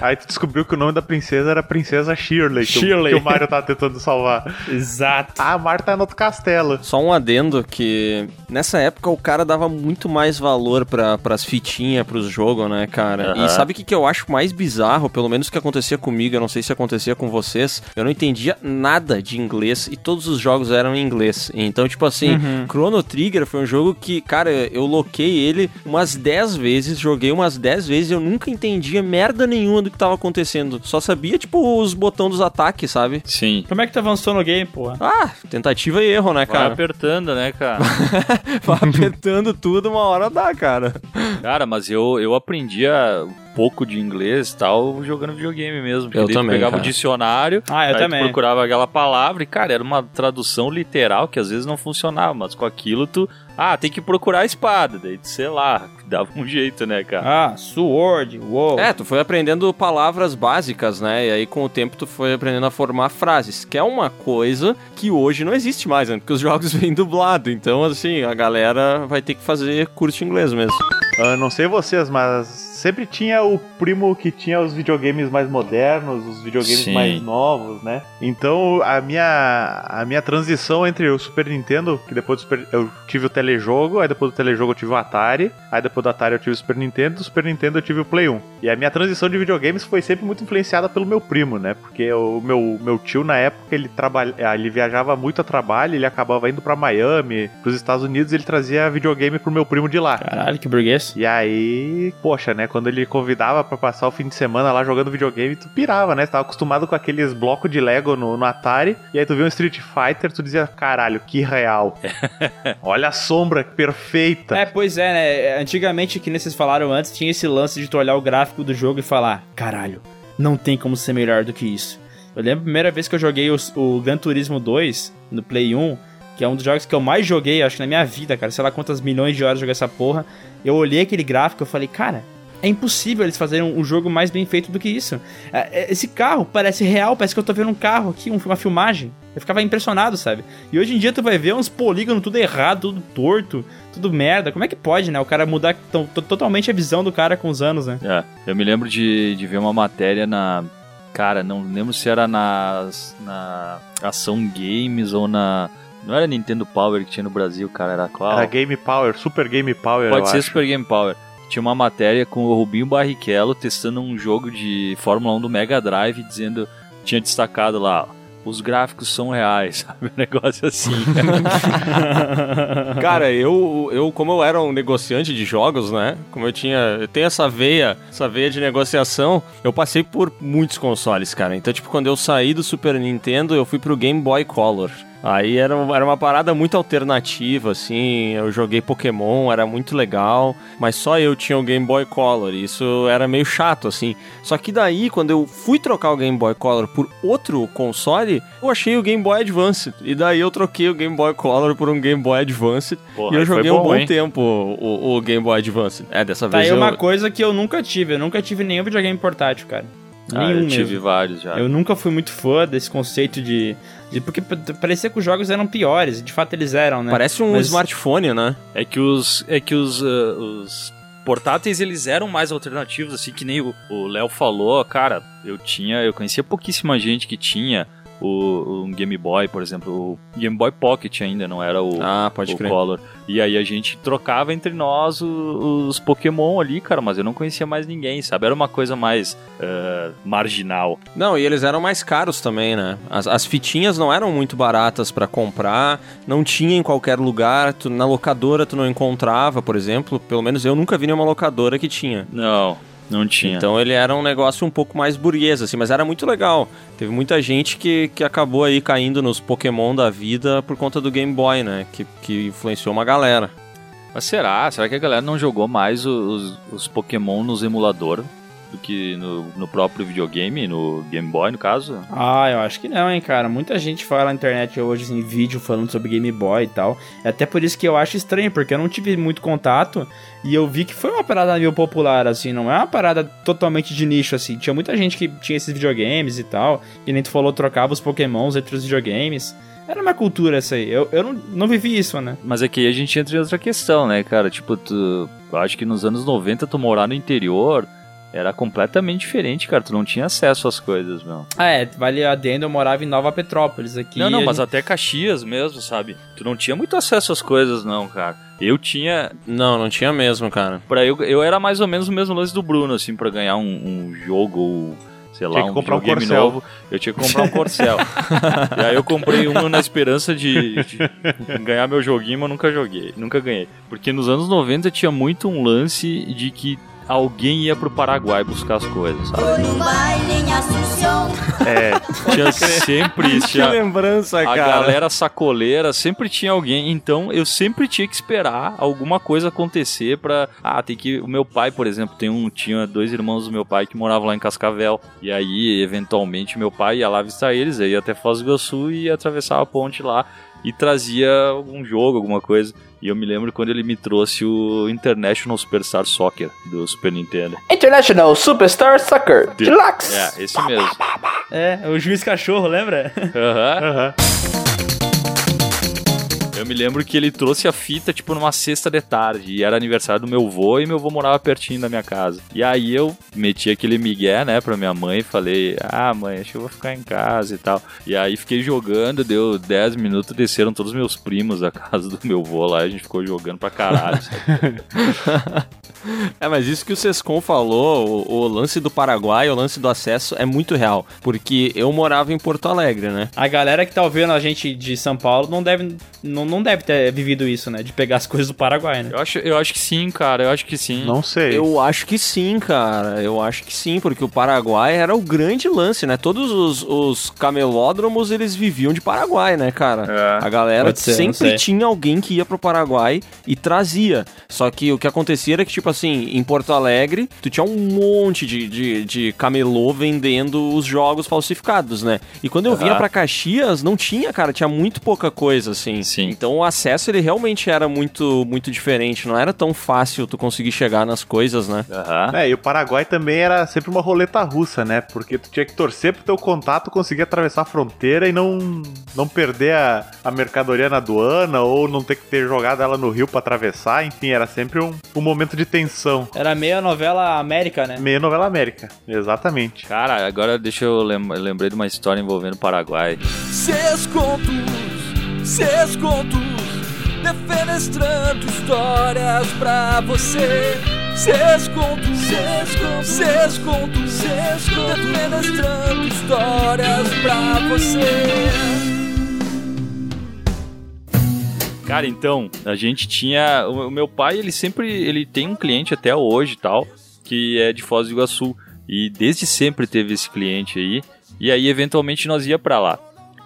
Aí tu descobriu que o nome da princesa era Princesa Shirley, que, o- Shirley. que o Mario tava tentando salvar. Exato. Ah, a Marta é no outro castelo. Só um adendo que nessa época o cara dava muito mais valor pra, pras fitinhas, pros jogos, né, cara? Aham. E sabe o que, que eu acho mais bizarro? Pelo menos que acontecia comigo, eu não sei se acontecia com vocês. Eu não entendia nada de inglês e todos os jogos eram em inglês. Então, tipo assim, Chrono Trigger foi um jogo que, cara, eu loquei ele umas 10 vezes, joguei umas 10 vezes e eu nunca entendia merda nenhuma do que tava acontecendo. Só sabia, tipo, os botões dos ataques, sabe? Sim. Como é que tu avançou no game, porra? Ah, tentativa e erro, né, Vai cara? apertando, né, cara? [LAUGHS] Vai apertando tudo, uma hora dá, cara. cara, mas eu, eu aprendi a pouco de inglês e tal jogando videogame mesmo. Eu daí tu também, pegava cara. o dicionário, Ah, eu aí também. tu procurava aquela palavra e, cara, era uma tradução literal que às vezes não funcionava, mas com aquilo tu. Ah, tem que procurar a espada. Daí, tu, sei lá, [LAUGHS] dava um jeito, né, cara? Ah, Sword, uou. É, tu foi aprendendo palavras básicas, né? E aí com o tempo tu foi aprendendo a formar frases, que é uma coisa que hoje não existe mais, né? Porque os [LAUGHS] jogos vêm dublado. Então, assim, a galera vai ter que fazer curso inglês mesmo. Ah, não sei vocês, mas sempre tinha o primo que tinha os videogames mais modernos, os videogames Sim. mais novos, né? Então a minha a minha transição entre o Super Nintendo, que depois do Super, eu tive o telejogo, aí depois do telejogo eu tive o Atari, aí depois do Atari eu tive o Super Nintendo, do Super Nintendo eu tive o Play 1. E a minha transição de videogames foi sempre muito influenciada pelo meu primo, né? Porque o meu, meu tio na época ele trabalha, ah, ele viajava muito a trabalho, ele acabava indo pra Miami, pros Estados Unidos, ele trazia videogame pro meu primo de lá. Caralho, que burguês. E aí, poxa, né? Quando ele convidava pra passar o fim de semana lá jogando videogame, tu pirava, né? Tu tava acostumado com aqueles blocos de Lego no, no Atari. E aí tu via um Street Fighter, tu dizia, caralho, que real. [LAUGHS] Olha a sombra perfeita. É, pois é, né? Antigamente, que nem vocês falaram antes, tinha esse lance de tu olhar o gráfico do jogo e falar: caralho, não tem como ser melhor do que isso. Eu lembro a primeira vez que eu joguei o, o Gran Turismo 2 no Play 1, que é um dos jogos que eu mais joguei, acho que na minha vida, cara. Sei lá quantas milhões de horas eu joguei essa porra. Eu olhei aquele gráfico e falei, cara. É impossível eles fazerem um, jogo mais bem feito do que isso. É, é, Esse carro parece real, parece que eu tô vendo um carro aqui, um- uma filmagem. Eu ficava impressionado, sabe? E hoje em dia tu vai ver uns polígonos tudo errado, tudo torto, tudo merda. Como é que pode, né? O cara mudar to- to- totalmente a visão do cara com os anos, né? É, eu me lembro de, de ver uma matéria na. Cara, não lembro se era nas, na Ação Games ou na. Não era Nintendo Power que tinha no Brasil, cara, era qual? Era Game Power, Super Game Power, Pode eu ser acho. Super Game Power. Tinha uma matéria com o Rubinho Barrichello testando um jogo de Fórmula 1 do Mega Drive, dizendo. Tinha destacado lá. Os gráficos são reais, [LAUGHS] sabe? Um negócio assim. [LAUGHS] Cara, eu, eu, como eu era um negociante de jogos, né? Como eu tinha. Eu tenho essa veia, essa veia de negociação, eu passei por muitos consoles, cara. Então, tipo, quando eu saí do Super Nintendo, eu fui pro Game Boy Color. Aí era, um- era uma parada muito alternativa, assim. Eu joguei Pokémon, era muito legal, mas só eu tinha o Game Boy Color. E isso era meio chato, assim. Só que daí, quando eu fui trocar o Game Boy Color por outro console, eu achei o Game Boy Advance. E daí eu troquei o Game Boy Color por um Game Boy Advance. Porra, e eu joguei um bom, bom hein? tempo o, o Game Boy Advance. É, dessa Tá vez aí eu... uma coisa que eu nunca tive. Eu nunca tive nenhum videogame portátil, cara. ah, Nenhum eu tive mesmo. vários já. Eu nunca fui muito fã desse conceito de. De- porque parecia que os jogos eram piores. De fato, eles eram, né? Parece um Mas- smartphone, né? É que os. É que os. ah, os portáteis eles eram mais alternativos, assim, que nem o o Léo falou, cara, eu tinha. Eu conhecia pouquíssima gente que tinha o, um Game Boy, por exemplo, o Game Boy Pocket ainda, não era o, Ah, pode o crer. Color. E aí a gente trocava entre nós o- os Pokémon ali, cara, mas eu não conhecia mais ninguém, sabe? Era uma coisa mais ah, marginal. Não, e eles eram mais caros também, né? As, as fitinhas não eram muito baratas pra comprar, não tinha em qualquer lugar, tu- na locadora tu não encontrava, por exemplo. Pelo menos eu nunca vi nenhuma locadora que tinha. Não, não tinha. Então ele era um negócio um pouco mais burguês, assim, mas era muito legal. Teve muita gente que, que acabou aí caindo nos Pokémon da vida por conta do Game Boy, né? Que, que influenciou uma galera. Mas será? Será que a galera não jogou mais os, os Pokémon nos emulador do que no, no próprio videogame, no Game Boy, no caso? Ah, eu acho que não, hein, cara. Muita gente fala na internet hoje, em vídeo, falando sobre Game Boy e tal. É até por isso que eu acho estranho, porque eu não tive muito contato e eu vi que foi uma parada meio popular, assim. Não é uma parada totalmente de nicho, assim. Tinha muita gente que tinha esses videogames e tal. E nem tu falou, trocava os Pokémons entre os videogames. Era uma cultura essa aí. Eu, eu não, não vivi isso, né? Mas é que aí a gente entra em outra questão, né, cara? Tipo, tu, eu acho que nos anos 90 tu morar no interior era completamente diferente, cara. Tu não tinha acesso às coisas, meu. Ah, é. Vale adendo, eu morava em Nova Petrópolis aqui. não, não, mas gente- até Caxias mesmo, sabe? Tu não tinha muito acesso às coisas, não, cara. Eu tinha. Não, não tinha mesmo, cara. Pra eu, eu era mais ou menos o mesmo lance do Bruno, assim, pra ganhar um, um jogo ou. Sei lá, Tinha que um comprar um videogame Corcel. novo, eu tinha que comprar um Corcel. [LAUGHS] e aí eu comprei um na esperança de, de ganhar meu joguinho, mas nunca joguei, nunca ganhei. Porque nos anos 90 tinha muito um lance de que alguém ia pro Paraguai buscar as coisas, sabe? [LAUGHS] É, [LAUGHS] Tinha sempre isso. Que Tinha, lembrança, a cara. galera sacoleira sempre tinha alguém, então eu sempre tinha que esperar alguma coisa acontecer pra. Ah, tem que. O meu pai, por exemplo, tem um. Tinha dois irmãos do meu pai que moravam lá em Cascavel. E aí, eventualmente, meu pai ia lá visitar eles, aí ia até Foz do Iguaçu e ia atravessar a ponte lá e trazia algum jogo, alguma coisa. E eu me lembro quando ele me trouxe o International Superstar Soccer do Super Nintendo. International Superstar Soccer Deluxe. É, esse mesmo. É, o juiz cachorro, lembra? Aham. aham. Eu me lembro que ele trouxe a fita, tipo, numa sexta de tarde. E era aniversário do meu avô e meu avô morava pertinho da minha casa. E aí eu meti aquele migué, né, pra minha mãe e falei: Ah, mãe, acho que eu vou ficar em casa e tal. E aí fiquei jogando, deu 10 minutos, desceram todos os meus primos da [LAUGHS] casa do meu avô lá. E a gente ficou jogando pra caralho. [LAUGHS] [LAUGHS] É, mas isso que o Sescon falou, o, o lance do Paraguai, o lance do acesso é muito real. Porque eu morava em Porto Alegre, né? A galera que tá ouvindo a gente de São Paulo não deve, não, não deve ter vivido isso, né? De pegar as [LAUGHS] coisas do Paraguai, né? eu, acho, eu acho que sim, cara. Eu acho que sim. Não sei. Eu acho que sim, cara. Eu acho que sim, porque o Paraguai era o grande lance, né? Todos os, os camelódromos, eles viviam de Paraguai, né, cara? É. A galera ser, sempre tinha alguém que ia pro Paraguai e trazia. Só que o que acontecia era que, tipo assim, em Porto Alegre, tu tinha um monte de, de, de camelô vendendo os jogos falsificados, né? E quando eu vinha Aham. pra Caxias, não tinha, cara, tinha muito pouca coisa, assim. Sim. Então o acesso, ele realmente era muito, muito diferente. Não era tão fácil tu conseguir chegar nas coisas, né? Aham. É, e o Paraguai também era sempre uma roleta russa, né? Porque tu tinha que torcer pro teu contato conseguir atravessar a fronteira e não, não perder a, a mercadoria na aduana ou não ter que ter jogado ela no rio pra atravessar. Enfim, era sempre um, um momento de tensão. Era meio a novela América, né? Meio novela América, exatamente. Cara, agora deixa eu lem lembrei de uma história envolvendo o Paraguai. Seus contos, seus contos, defenestrando histórias pra você. Seus contos, seus contos, seus contos, seus contos, defenestrando histórias pra você. Cara, então, a gente tinha. O meu pai, ele sempre. Ele tem um cliente até hoje e tal, que é de Foz do Iguaçu. E desde sempre teve esse cliente aí. E aí, eventualmente, nós ia pra lá.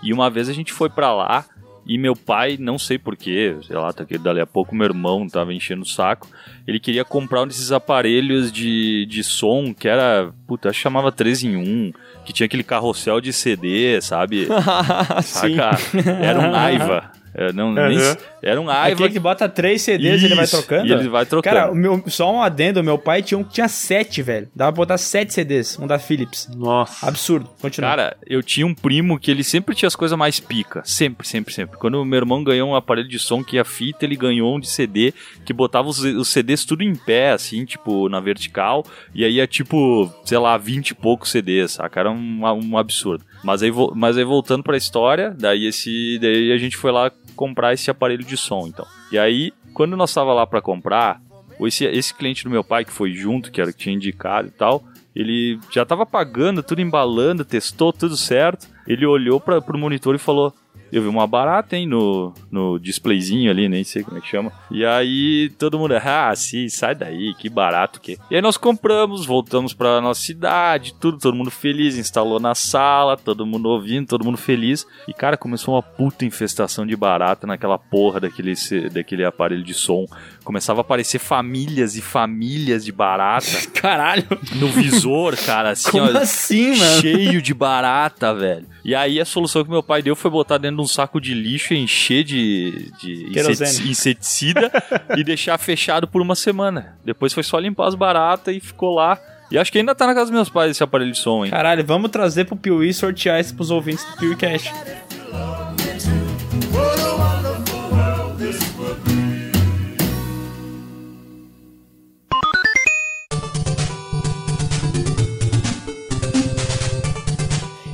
E uma vez a gente foi pra lá. E meu pai, não sei porquê, sei lá, tá aqui, dali a pouco meu irmão tava enchendo o saco. Ele queria comprar um desses aparelhos de, de som que era, puta, acho que chamava 3 em 1, que tinha aquele carrossel de CD, sabe? [LAUGHS] Sim. Saca? Era um Aiva. É, não, nem- Uhum. era um Aiva. Aquele que bota três CDs e ele vai Isso, trocando? e ele vai trocando. Cara, o meu, só um adendo, meu pai tinha um que tinha sete, velho. Dava pra botar sete CDs, um da Philips. Nossa. Absurdo. Continua. Cara, eu tinha um primo que ele sempre tinha as coisas mais pica. Sempre, sempre, sempre. Quando o meu irmão ganhou um aparelho de som que ia fita, ele ganhou um de CD que botava os, os CDs tudo em pé, assim, tipo, na vertical. E aí é tipo, sei lá, 20 e poucos CDs, saca? Era um, um absurdo. Mas aí, mas aí voltando pra história, daí esse. Daí a gente foi lá comprar esse aparelho de som, então. E aí, quando nós tava lá pra comprar, esse, esse cliente do meu pai que foi junto, que era que tinha indicado e tal, ele já tava pagando, tudo embalando, testou tudo certo. Ele olhou para pro monitor e falou: Eu vi uma barata, hein, no, no displayzinho ali, nem sei como é que chama. E aí todo mundo, ah, sim, sai daí, que barato que. E aí nós compramos, voltamos pra nossa cidade, tudo, todo mundo feliz, instalou na sala, todo mundo ouvindo, todo mundo feliz. E cara, começou uma puta infestação de barata naquela porra daquele, daquele aparelho de som. Começava a aparecer famílias e famílias de barata [LAUGHS] Caralho. no visor, cara, assim, Como ó, assim, mano? cheio de barata, velho. E aí a solução que meu pai deu foi botar dentro de um saco de lixo encher de, de Querosene. inseticida [LAUGHS] e deixar fechado por uma semana. Depois foi só limpar as baratas e ficou lá. E acho que ainda tá na casa dos meus pais esse aparelho de som, hein? Caralho, vamos trazer pro Piuí e sortear isso pros ouvintes do Piuí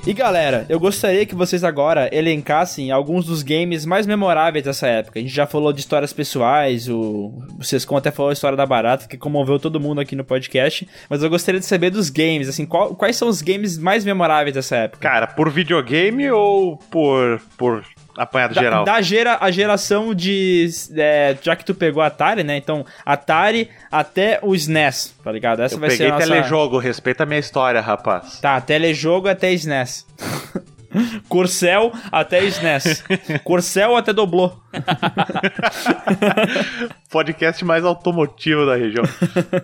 E galera, eu gostaria que vocês agora elencassem alguns dos games mais memoráveis dessa época. A gente já falou de histórias pessoais, o vocês até falou a história da barata, que comoveu todo mundo aqui no podcast. Mas eu gostaria de saber dos games, assim, qual- quais são os games mais memoráveis dessa época? Cara, por videogame ou por, por apanhado Da, geral. da gera, a geração de. é, já que tu pegou a Atari, né? Então, Atari até o SNES, tá ligado? Essa Eu vai ser peguei a nossa... telejogo, respeita a minha história, rapaz. Tá, telejogo até SNES. [LAUGHS] Corcel até SNES. [LAUGHS] Corcel até doblô. [LAUGHS] Podcast mais automotivo da região.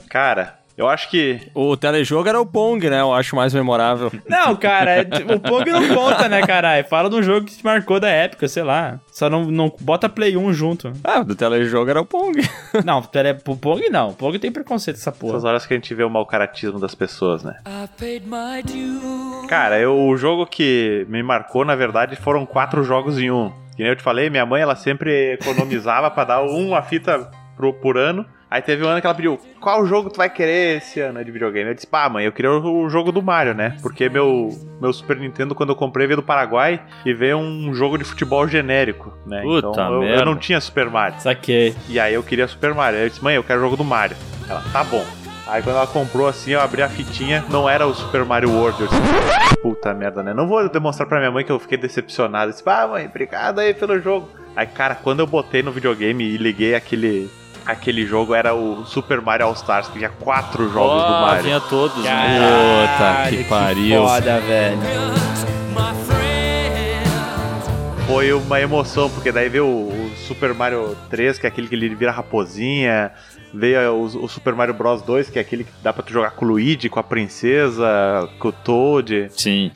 Cara, eu acho que O telejogo era o Pong, né? Eu acho mais memorável. [LAUGHS] Não, cara, o Pong não conta, né, caralho? Fala de um jogo que te marcou da época, sei lá. Só não, não bota Play 1 junto. Ah, do telejogo era o Pong. [LAUGHS] Não, tele, o Pong não. O Pong tem preconceito essa essas porra. horas que a gente vê o mau caratismo das pessoas, né? I paid my dues. Cara, eu, o jogo que me marcou, na verdade, foram quatro jogos em um. Que nem eu te falei, minha mãe, ela sempre economizava pra dar uma fita pro, por ano. Aí teve um ano que ela pediu, qual jogo tu vai querer esse ano de videogame? Eu disse, pá, mãe, eu queria o, jogo do Mario, né? Porque meu, meu Super Nintendo, quando eu comprei, veio do Paraguai e veio um jogo de futebol genérico, né? Puta então eu, merda. eu não tinha Super Mario. Saquei. E aí eu queria Super Mario. Aí eu disse, mãe, eu quero o jogo do Mario. Ela, tá bom. Aí quando ela comprou assim, eu abri a fitinha, não era o Super Mario World. Eu disse, puta merda, né? Não vou demonstrar pra minha mãe que eu fiquei decepcionado. Eu disse, ah, mãe, obrigado aí pelo jogo. Aí, cara, quando eu botei no videogame e liguei aquele. Aquele jogo era o Super Mario All Stars, que tinha quatro jogos do Ó, Mario. vinha todos, né? Caralho, que pariu. foda, velho. Foi uma emoção, porque daí veio o, o Super Mario 3, que é aquele que ele vira raposinha. Veio o, o Super Mario Bros 2, que é aquele que dá pra tu jogar com o Luigi, com a princesa, com o Toad. Sim.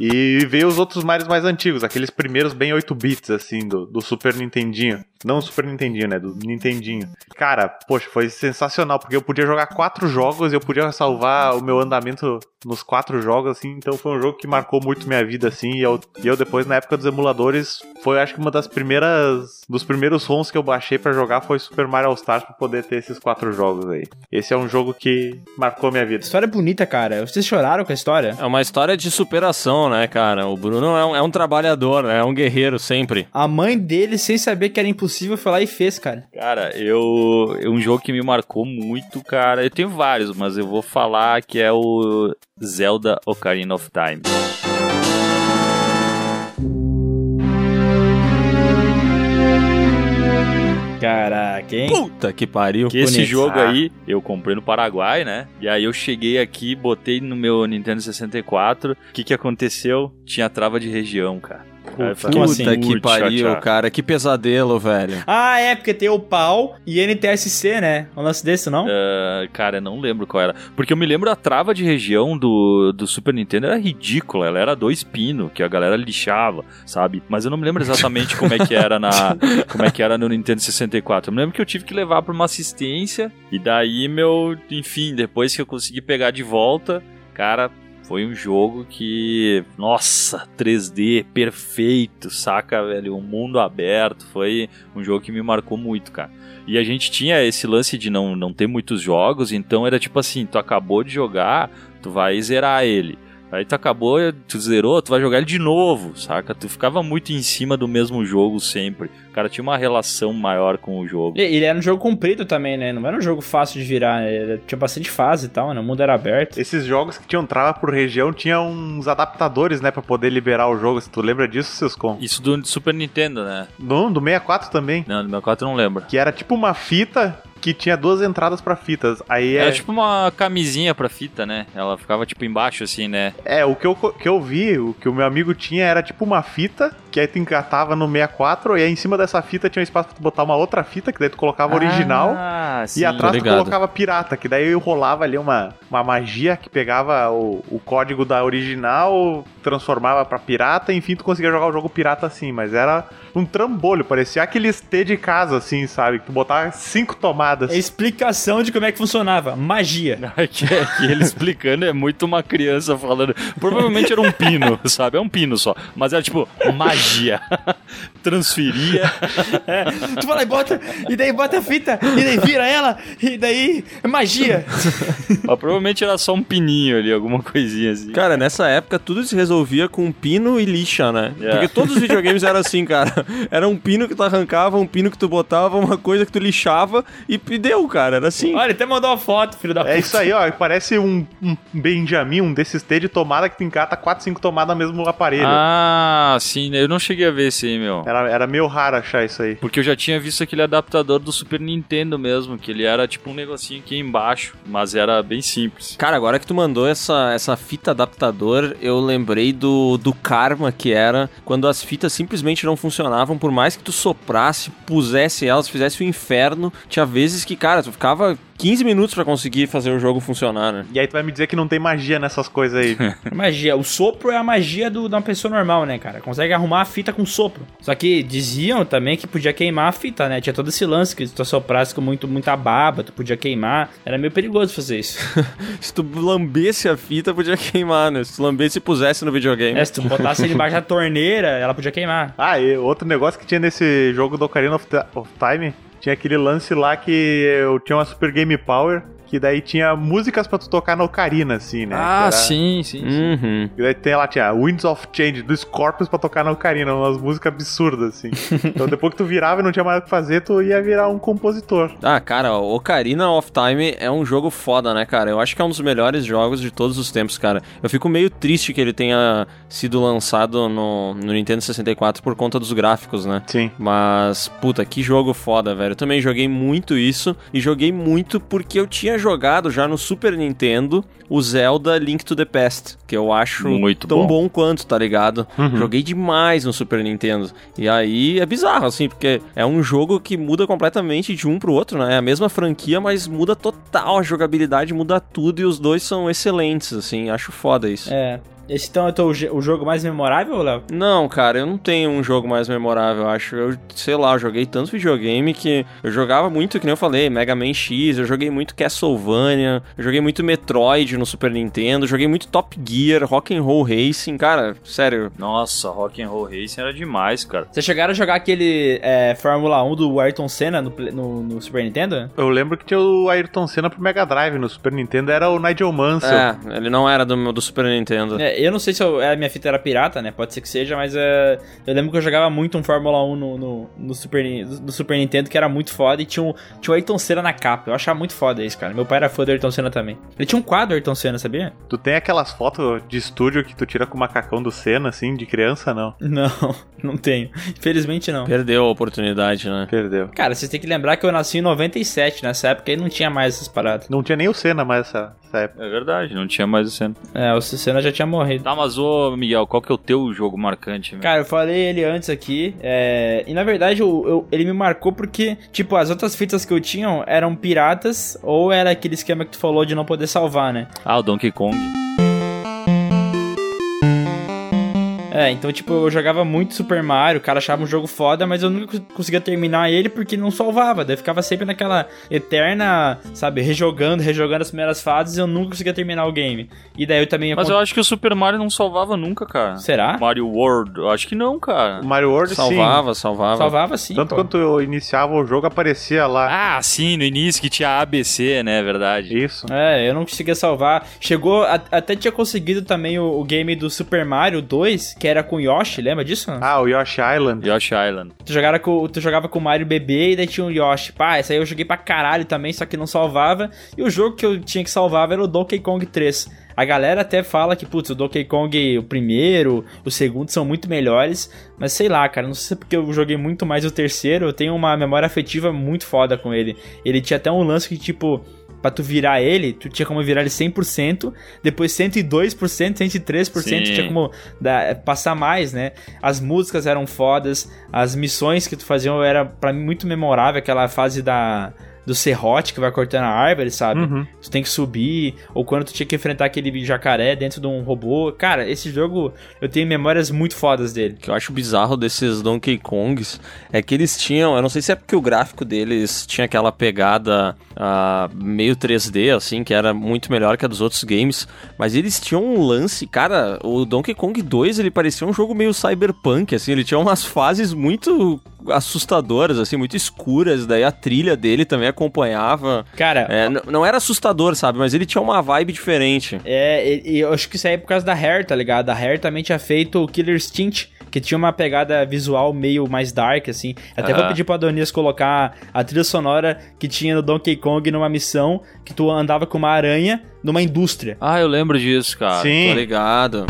E veio os outros Marios mais antigos, aqueles primeiros bem 8 bits, assim, do, do Super Nintendinho. Não o Super Nintendinho, né? Do Nintendinho. Cara, poxa, foi sensacional, porque eu podia jogar quatro jogos e eu podia salvar o meu andamento nos quatro jogos, assim. Então foi um jogo que marcou muito minha vida, assim. E eu, e eu depois, na época dos emuladores, foi acho que uma das primeiras. Dos primeiros ROMs que eu baixei pra jogar foi Super Mario All Stars pra poder ter esses quatro jogos aí. Esse é um jogo que marcou minha vida. História bonita, cara. Vocês choraram com a história? É uma história de superação, né, cara? O Bruno é um, é um trabalhador, né? É um guerreiro sempre. A mãe dele, sem saber que era impossível, foi lá e fez, cara. Cara, eu. é Um jogo que me marcou muito, cara. Eu tenho vários, mas eu vou falar que é o Zelda Ocarina of Time. Caraca, hein? Puta que pariu. Que esse jogo Ah. aí eu comprei no Paraguai, né? E aí eu cheguei aqui, botei no meu Nintendo 64. O que que aconteceu? Tinha trava de região, cara. Puta assim? que pariu, chateado. cara. Que pesadelo, velho. Ah, é, porque tem o pau e NTSC, né? Um lance desse, não? Ah, cara, eu não lembro qual era. Porque eu me lembro a trava de região do, do Super Nintendo era ridícula. Ela era dois pinos, que a galera lixava, sabe? Mas eu não me lembro exatamente como é que era na [LAUGHS] como é que era no Nintendo 64. Eu me lembro que eu tive que levar pra uma assistência e daí meu, enfim, depois que eu consegui pegar de volta, cara, foi um jogo que, nossa, 3D perfeito, saca, velho? Um mundo aberto. Foi um jogo que me marcou muito, cara. E a gente tinha esse lance de não, não ter muitos jogos, então era tipo assim: tu acabou de jogar, tu vai zerar ele. Aí tu acabou, tu zerou, tu vai jogar ele de novo, saca? Tu ficava muito em cima do mesmo jogo sempre. O cara tinha uma relação maior com o jogo. E- Ele era um jogo comprido também, né? Não era um jogo fácil de virar. né? Ele tinha bastante fase e tal, né? O mundo era aberto. Esses jogos que tinham trava por região tinham uns adaptadores, né, pra poder liberar o jogo. Se tu lembra disso, seus com? Isso do Super Nintendo, né? No, do 64 também. Não, do meu 4 eu não lembro. Que era tipo uma fita que tinha duas entradas pra fitas. Aí Era é, tipo uma camisinha pra fita, né? Ela ficava tipo embaixo assim, né? é o que eu, que eu vi, o que o meu amigo tinha era tipo uma fita que aí tu engatava no 64 e aí em cima dessa fita tinha um espaço pra tu botar uma outra fita que daí tu colocava original. Ah, sim. E atrás tu colocava pirata, que daí rolava ali uma, uma magia que pegava o, o código da original, transformava pra pirata, enfim, tu conseguia jogar o jogo pirata assim, mas era um trambolho, parecia aqueles T de casa, assim, sabe? Que tu botava cinco tomadas. A explicação de como é que funcionava. Magia. [LAUGHS] que, que ele explicando é muito uma criança falando. Provavelmente era um pino, sabe? É um pino só. Mas era tipo magia. [LAUGHS] transferia. É, tu vai lá e bota, e daí bota a fita, e daí vira ela, e daí é magia. [LAUGHS] Mas provavelmente era só um pininho ali, alguma coisinha assim. Cara, nessa época tudo se resolvia com pino e lixa, né? É. Porque todos os videogames eram assim, cara. Era um pino que tu arrancava, um pino que tu botava, uma coisa que tu lixava e, e deu, cara. Era assim. Olha, ele até mandou uma foto, filho da puta. É isso aí, ó. Parece um, um Benjamin, um desses T de tomada que tu encata 4, 5 tomadas no mesmo aparelho. Ah, sim, eu não cheguei a ver esse aí, meu. Era, era meio raro achar isso aí. Porque eu já tinha visto aquele adaptador do Super Nintendo mesmo, que ele era tipo um negocinho aqui embaixo, mas era bem simples. Cara, agora que tu mandou essa, essa fita adaptador, eu lembrei do, do karma que era quando as fitas simplesmente não funcionavam, por mais que tu soprasse, pusesse elas, fizesse o inferno. Tinha vezes que, cara, tu ficava 15 minutos pra conseguir fazer o jogo funcionar, né? E aí tu vai me dizer que não tem magia nessas coisas aí. [LAUGHS] Magia. O sopro é a magia do, de uma pessoa normal, né, cara? Consegue arrumar a fita com sopro. Só que diziam também que podia queimar a fita, né? Tinha todo esse lance que se tu soprasse com muito, muita baba, tu podia queimar. Era meio perigoso fazer isso. [LAUGHS] Se tu lambesse a fita, podia queimar, né? Se tu lambesse e pusesse no videogame. É, se tu botasse ele embaixo da torneira, ela podia queimar. ah, e outro negócio que tinha nesse jogo do Ocarina of, of Time, tinha aquele lance lá que eu tinha uma Super Game Power, que daí tinha músicas pra tu tocar na Ocarina, assim, né? Ah, era- sim, sim. sim. Uhum. E daí tem lá, tinha Winds of Change, do Scorpions pra tocar na Ocarina, umas músicas absurdas, assim. [LAUGHS] então depois que tu virava e não tinha mais o que fazer, tu ia virar um compositor. Ah, cara, o Ocarina of Time é um jogo foda, né, cara? Eu acho que é um dos melhores jogos de todos os tempos, cara. Eu fico meio triste que ele tenha sido lançado no, no Nintendo 64 por conta dos gráficos, né? Sim. Mas, puta, que jogo foda, velho. Eu também joguei muito isso e joguei muito porque eu tinha jogado já no Super Nintendo o Zelda Link to the Past, que eu acho Muito tão bom. bom. quanto, tá ligado? Joguei demais no Super Nintendo. E aí é bizarro, assim, porque é um jogo que muda completamente de um pro outro, né? É a mesma franquia, mas muda total a jogabilidade, muda tudo e os dois são excelentes, assim. Acho foda isso. É. Esse então é o teu o jogo mais memorável, Léo? Não, cara, eu não tenho um jogo mais memorável, eu acho. Eu, sei lá, eu joguei tanto videogame que eu jogava muito, que nem eu falei, Mega Man X, eu joguei muito Castlevania, eu joguei muito Metroid no Super Nintendo, joguei muito Top Gear, Rock and Roll Racing, cara, sério. Nossa, Rock and Roll Racing era demais, cara. Vocês chegaram a jogar aquele é, Fórmula 1 do Ayrton Senna no, no- no Super Nintendo? Eu lembro que tinha o Ayrton Senna pro Mega Drive, no Super Nintendo era o Nigel Mansell. É, ele não era do, do Super Nintendo. É, eu não sei se eu- a minha fita era pirata, né? Pode ser que seja, mas é, eu lembro que eu jogava muito um Fórmula 1 no, no, no Super, no Super Nintendo, que era muito foda, e tinha um, tinha o Ayrton Senna na capa. Eu achava muito foda isso, cara. Meu pai era fã do Ayrton Senna também. Ele tinha um quadro Ayrton Senna, sabia? Tu tem aquelas fotos de estúdio que tu tira com o macacão do Senna, assim, de criança, não? Não, [LAUGHS] não tenho. Infelizmente não. Perdeu a oportunidade, né? Perdeu. Cara, vocês têm que lembrar que eu nasci em 97, nessa época aí não tinha mais essas paradas. Não tinha nem o Senna mais essa, essa época. É verdade, não tinha mais o cena. É, o Senna já tinha morrido. Tá, mas ô Miguel, qual que é o teu jogo marcante, meu? Cara, eu falei ele antes aqui, é, e na verdade eu- eu- ele me marcou porque, tipo, as outras fitas que eu tinha eram piratas ou era aquele esquema que tu falou de não poder salvar, né? Ah, o Donkey Kong. É, então, tipo, eu jogava muito Super Mario, o cara achava um jogo foda, mas eu nunca cons- conseguia terminar ele porque não salvava. Daí eu ficava sempre naquela eterna, sabe, rejogando, rejogando as primeiras fases e eu nunca conseguia terminar o game. E daí eu também... Mas eu acho que o Super Mario não salvava nunca, cara. Será? Mario World, eu acho que não, cara. O Mario World, Salvava, salvava. Salvava sim, sim. Tanto pô. quanto eu iniciava o jogo, aparecia lá. Ah, sim, no início que tinha ABC, né, é verdade. Isso. É, eu não conseguia salvar. Chegou, a- até tinha conseguido também o, o game do Super Mario 2, que era com Yoshi, lembra disso? Ah, o Yoshi Island. Yoshi Island. Tu, jogava com, tu jogava com o Mario bebê e daí tinha o Yoshi. Pá, essa aí eu joguei pra caralho também, só que não salvava. E o jogo que eu tinha que salvar era o Donkey Kong 3. A galera até fala que, putz, o Donkey Kong, o primeiro, o segundo são muito melhores. Mas sei lá, cara, não sei se é porque eu joguei muito mais o terceiro, eu tenho uma memória afetiva muito foda com ele. Ele tinha até um lance que, tipo, pra tu virar ele, tu tinha como virar ele 100%, depois 102%, 103%, Sim. tinha como dar- passar mais, né? As músicas eram fodas, as missões que tu fazia era pra mim muito memorável, aquela fase da do serrote que vai cortando a árvore, sabe? Uhum. Tu tem que subir, ou quando tu tinha que enfrentar aquele jacaré dentro de um robô. Cara, esse jogo eu tenho memórias muito fodas dele. O que eu acho bizarro desses Donkey Kongs é que eles tinham, eu não sei se é porque o gráfico deles tinha aquela pegada ah, meio 3D, assim, que era muito melhor que a dos outros games, mas eles tinham um lance, cara, o Donkey Kong 2, ele parecia um jogo meio cyberpunk, assim, ele tinha umas fases muito assustadoras, assim, muito escuras, daí a trilha dele também acompanhava. Cara, É, não era assustador, sabe, mas ele tinha uma vibe diferente. É, e, e eu acho que isso aí é por causa da Rare, tá ligado? A Rare também tinha feito o Killer Instinct, que tinha uma pegada visual meio mais dark, assim. Até vou Ah. pedir pro Adonias colocar a trilha sonora que tinha no Donkey Kong numa missão que tu andava com uma aranha numa indústria. Ah, eu lembro disso, cara. Sim. Tô ligado.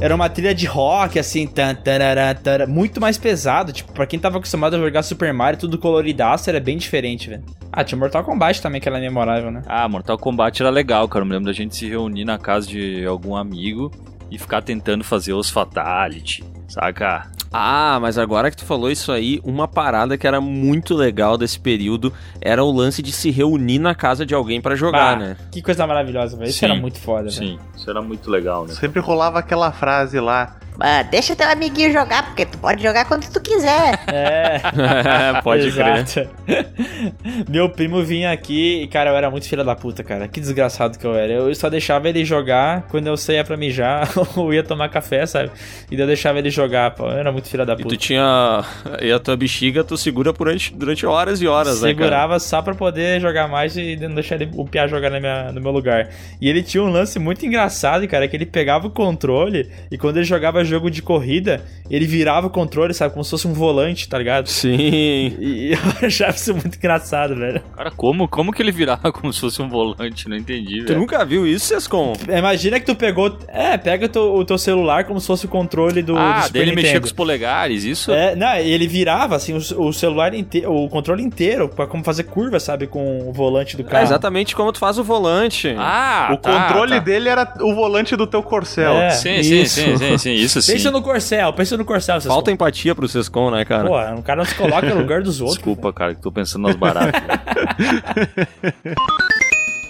Era uma trilha de rock, assim, tan, tarará, tará, muito mais pesado. Tipo, pra quem tava acostumado a jogar Super Mario, tudo coloridaço, era bem diferente, velho. Ah, tinha Mortal Kombat também, que era memorável, né? Ah, Mortal Kombat era legal, cara. Eu me lembro da gente se reunir na casa de algum amigo e ficar tentando fazer os Fatality, saca? Ah, mas agora que tu falou isso aí, uma parada que era muito legal desse período era o lance de se reunir na casa de alguém pra jogar, Bah, né? Que coisa maravilhosa, velho. Isso era muito foda. Sim, isso era muito legal, né? Sempre rolava aquela frase lá. Ah, deixa teu amiguinho jogar, porque tu pode jogar quando tu quiser. É. [LAUGHS] Pode crer. [LAUGHS] Meu primo vinha aqui e, cara, eu era muito filha da puta, cara. Que desgraçado que eu era. Eu só deixava ele jogar quando eu saía pra mijar [LAUGHS] ou ia tomar café, sabe? E daí eu deixava ele jogar, pô. Eu era muito filha da E puta. tu tinha. E a tua bexiga tu segura durante, durante horas e horas, né, cara? Segurava só pra poder jogar mais e não deixar ele, o Pia jogar na minha- no meu lugar. E ele tinha um lance muito engraçado, cara, que ele pegava o controle e quando ele jogava jogo de corrida, ele virava o controle, sabe? Como se fosse um volante, tá ligado? Sim. E [LAUGHS] eu achava isso muito engraçado, velho. Cara, como, como que ele virava [LAUGHS] como se fosse um volante? Não entendi, Tu velho. nunca viu isso, Sescom? Imagina que tu pegou. É, pega o teu, o teu celular como se fosse o controle do. do Ah, Super daí ele mexia Nintendo. com os polegares, isso? É, não, ele virava assim o, o celular inteiro, o controle inteiro, pra como fazer curva, sabe, com o volante do É carro. exatamente como tu faz o volante. Ah, o tá, controle tá. dele era o volante do teu corcel. É, Sim, sim, sim, sim, sim, [LAUGHS] isso sim. Pensa no Corcel, pensa no Corcel. Falta empatia pro Sescom, né, cara? Pô, um cara não se coloca no lugar dos [LAUGHS] outros. Desculpa, cara, que tô pensando nas baratas. [LAUGHS]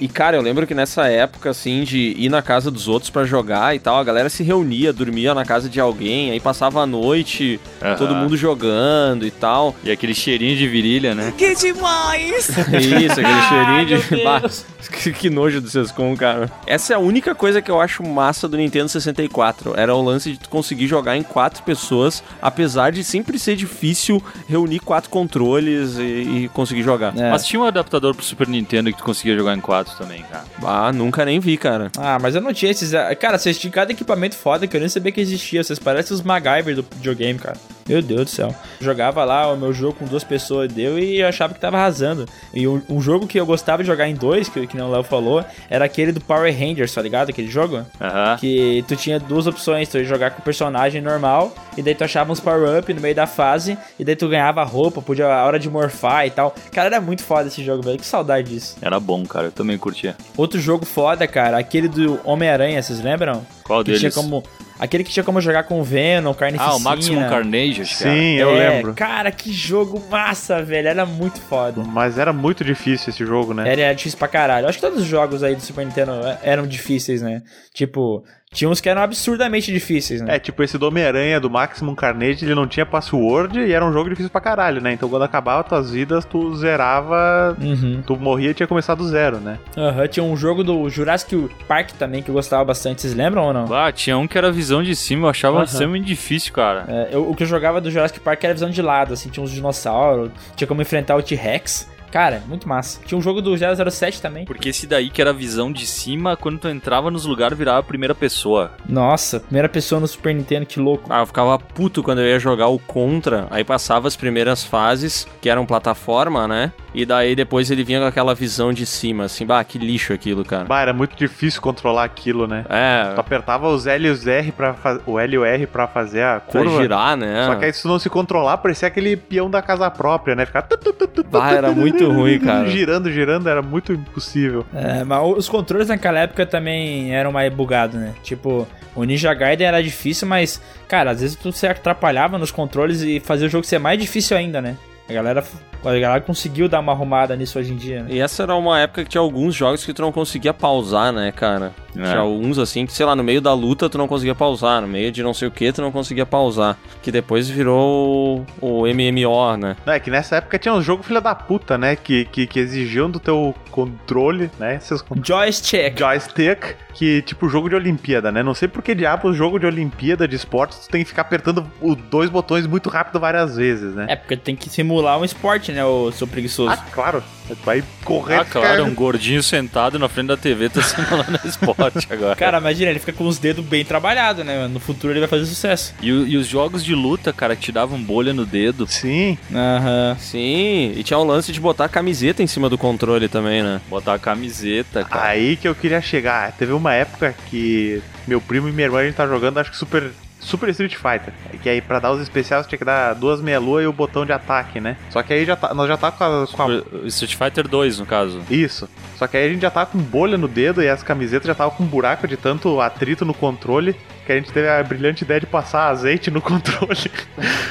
E, cara, eu lembro que nessa época, assim, de ir na casa dos outros pra jogar e tal, a galera se reunia, dormia na casa de alguém, aí passava a noite, todo mundo jogando e tal. E aquele cheirinho de virilha, né? Que demais! [LAUGHS] Isso, aquele cheirinho de. Bah, [LAUGHS] que, que nojo do Sescom, cara. Essa é a única coisa que eu acho massa do Nintendo 64. Era o lance de tu conseguir jogar em quatro pessoas, apesar de sempre ser difícil reunir quatro controles e, e conseguir jogar. É. Mas tinha um adaptador pro Super Nintendo que tu conseguia jogar em quatro também, cara. Ah, nunca nem vi, cara. Ah, mas eu não tinha esses. Cara, vocês tinham cada equipamento foda que eu nem sabia que existia. Vocês parecem os MacGyver do videogame, cara. Meu Deus do céu. Jogava lá o meu jogo com duas pessoas deu e eu achava que tava arrasando. E um, um jogo que eu gostava de jogar em dois, que, que não o Léo falou, era aquele do Power Rangers, tá ligado? Aquele jogo? Aham. Que tu tinha duas opções, tu ia jogar com o personagem normal, e daí tu achava uns power-up no meio da fase, e daí tu ganhava roupa, podia a hora de morfar e tal. Cara, era muito foda esse jogo, velho. Que saudade disso. Era bom, cara. Eu também curtia. Outro jogo foda, cara, aquele do Homem-Aranha, vocês lembram? Qual Que deles? tinha como. Aquele que tinha como jogar com o Venom, Carnificina. Ah, o Maximum Carnage, acho que era. Sim, eu É, lembro. Cara, que jogo massa, velho. Era muito foda. Mas era muito difícil esse jogo, né? Era difícil pra caralho. Acho que todos os jogos aí do Super Nintendo é, eram difíceis, né? Tipo, tinha uns que eram absurdamente difíceis, né? É, tipo, esse do Homem-Aranha, do Maximum Carnage, ele não tinha password e era um jogo difícil pra caralho, né? Então quando acabava tuas vidas, tu zerava. Uhum. Tu morria e tinha começado do zero, né? Aham, tinha um jogo do Jurassic Park também que eu gostava bastante. Vocês lembram ou não? Ah, tinha um que era visão de cima, eu achava Aham. extremamente difícil, cara. É, eu- o que eu jogava do Jurassic Park era visão de lado, assim, tinha uns dinossauros, tinha como enfrentar o T-Rex. Cara, muito massa. Tinha um jogo do 007 também. Porque esse daí que era visão de cima, quando tu entrava nos lugares, virava a primeira pessoa. Nossa, primeira pessoa no Super Nintendo, que louco. Ah, eu ficava puto quando eu ia jogar o Contra, aí passava as primeiras fases, que eram plataforma, né? E daí depois ele vinha com aquela visão de cima, assim, bah, que lixo aquilo, cara. Bah, era muito difícil controlar aquilo, né? É, Tu apertava os L e os R pra o L e o R pra fazer a pra curva. girar, né? Só que aí se tu não se controlar, parecia aquele peão da casa própria, né? Tu, Bah, era muito [LAUGHS] ruim, cara. girando, girando, era muito impossível. É, mas os controles naquela época também eram mais bugados, né? Tipo, o Ninja Gaiden era difícil, mas, cara, às vezes tu se atrapalhava nos controles e fazia o jogo ser mais difícil ainda, né? A galera, a galera conseguiu dar uma arrumada nisso hoje em dia, né? E essa era uma época que tinha alguns jogos que tu não conseguia pausar, né, cara? É. Tinha alguns assim que, sei lá, no meio da luta tu não conseguia pausar, no meio de não sei o que tu não conseguia pausar. Que depois virou o, o MMO, né? Não, é que nessa época tinha uns jogos filha da puta, né? Que, que, que exigiam do teu controle, né? Seus Joystick. joystick, que tipo jogo de Olimpíada, né? Não sei por que diabos jogo de Olimpíada de esportes tu tem que ficar apertando os dois botões muito rápido várias vezes, né? É, porque tem que simular um esporte, né, o seu preguiçoso. Ah, claro. Vai correr. Ah, claro, ficar- um gordinho sentado na frente da TV tá [LAUGHS] simulando esporte agora. Cara, imagina, ele fica com os dedos bem trabalhados, né? No futuro ele vai fazer sucesso. E, e os jogos de luta, cara, que te davam bolha no dedo. Sim. Aham. Sim, e tinha o lance de botar a camiseta em cima do controle também, né? Botar a camiseta, cara. Aí que eu queria chegar. Teve uma época que meu primo e minha irmã a gente tá jogando, acho que Super. Super Street Fighter. Que aí pra dar os especiais tinha que dar duas meia-lua e o botão de ataque, né? Só que aí já tá, nós já tá com a, com a Street Fighter 2, no caso. Isso. Só que aí a gente já tava com bolha no dedo e as camisetas já tava com buraco de tanto atrito no controle que a gente teve a brilhante ideia de passar azeite no [LAUGHS] controle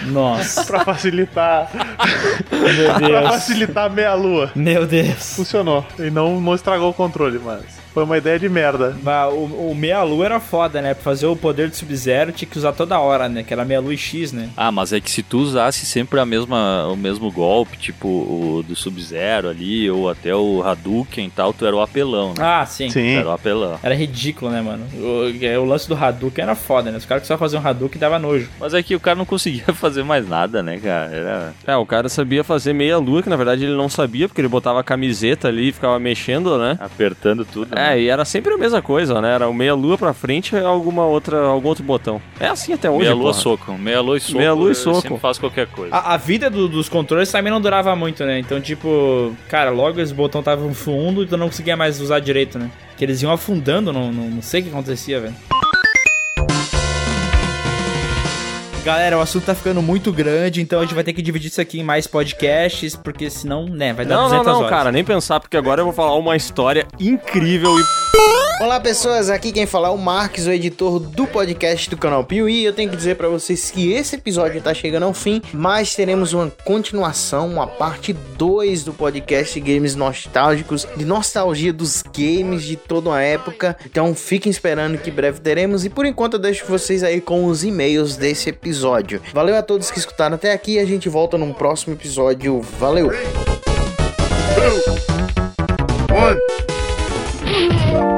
Nossa. pra facilitar, Meu [LAUGHS] pra Deus. facilitar a meia lua. Meu Deus. Funcionou e não, não estragou o controle, mas foi uma ideia de merda. Mas o, o meia-lua era foda, né? Pra fazer o poder do Sub-Zero tinha que usar toda hora, né? Que era meia-lua e X, né? Ah, mas é que se tu usasse sempre a mesma, o mesmo golpe, tipo o do Sub-Zero ali, ou até o Hadouken e tal, tu era o apelão, né? Ah, sim. Tu Sim. era o apelão. Era ridículo, né, mano? O, é, o lance do Hadouken era foda, né? Os caras que só faziam Hadouken dava nojo. Mas é que o cara não conseguia [LAUGHS] fazer mais nada, né, cara? Era... É, o cara sabia fazer meia lua, que na verdade ele não sabia, porque ele botava a camiseta ali e ficava mexendo, né? Apertando tudo. né? É, e era sempre a mesma coisa, né? Era o meia lua pra frente e alguma outra, algum outro botão. É assim até hoje, Meia lua porra. soco. Meia lua e soco. Meia lua e soco. sempre faço qualquer coisa. A, a vida do- dos controles também não durava muito, né? Então, tipo, cara, logo esse botão tava fundo e tu não conseguia mais usar direito, né? Que eles iam afundando, não, não, não sei o que acontecia, velho. Galera, o assunto tá ficando muito grande, então a gente vai ter que dividir isso aqui em mais podcasts, porque senão, né, vai dar Não, 200 não, não, horas. cara, nem pensar, porque agora eu vou falar uma história incrível e Olá pessoas, aqui quem fala é o Marques, o editor do podcast do canal Piuí. Eu tenho que dizer pra vocês que esse episódio tá chegando ao fim, mas teremos uma continuação, uma parte 2 do podcast Games Nostálgicos, de nostalgia dos games de toda uma época. Então fiquem esperando que breve teremos e por enquanto eu deixo vocês aí com os e-mails desse episódio. Valeu a todos que escutaram até aqui e a gente volta num próximo episódio. Valeu! E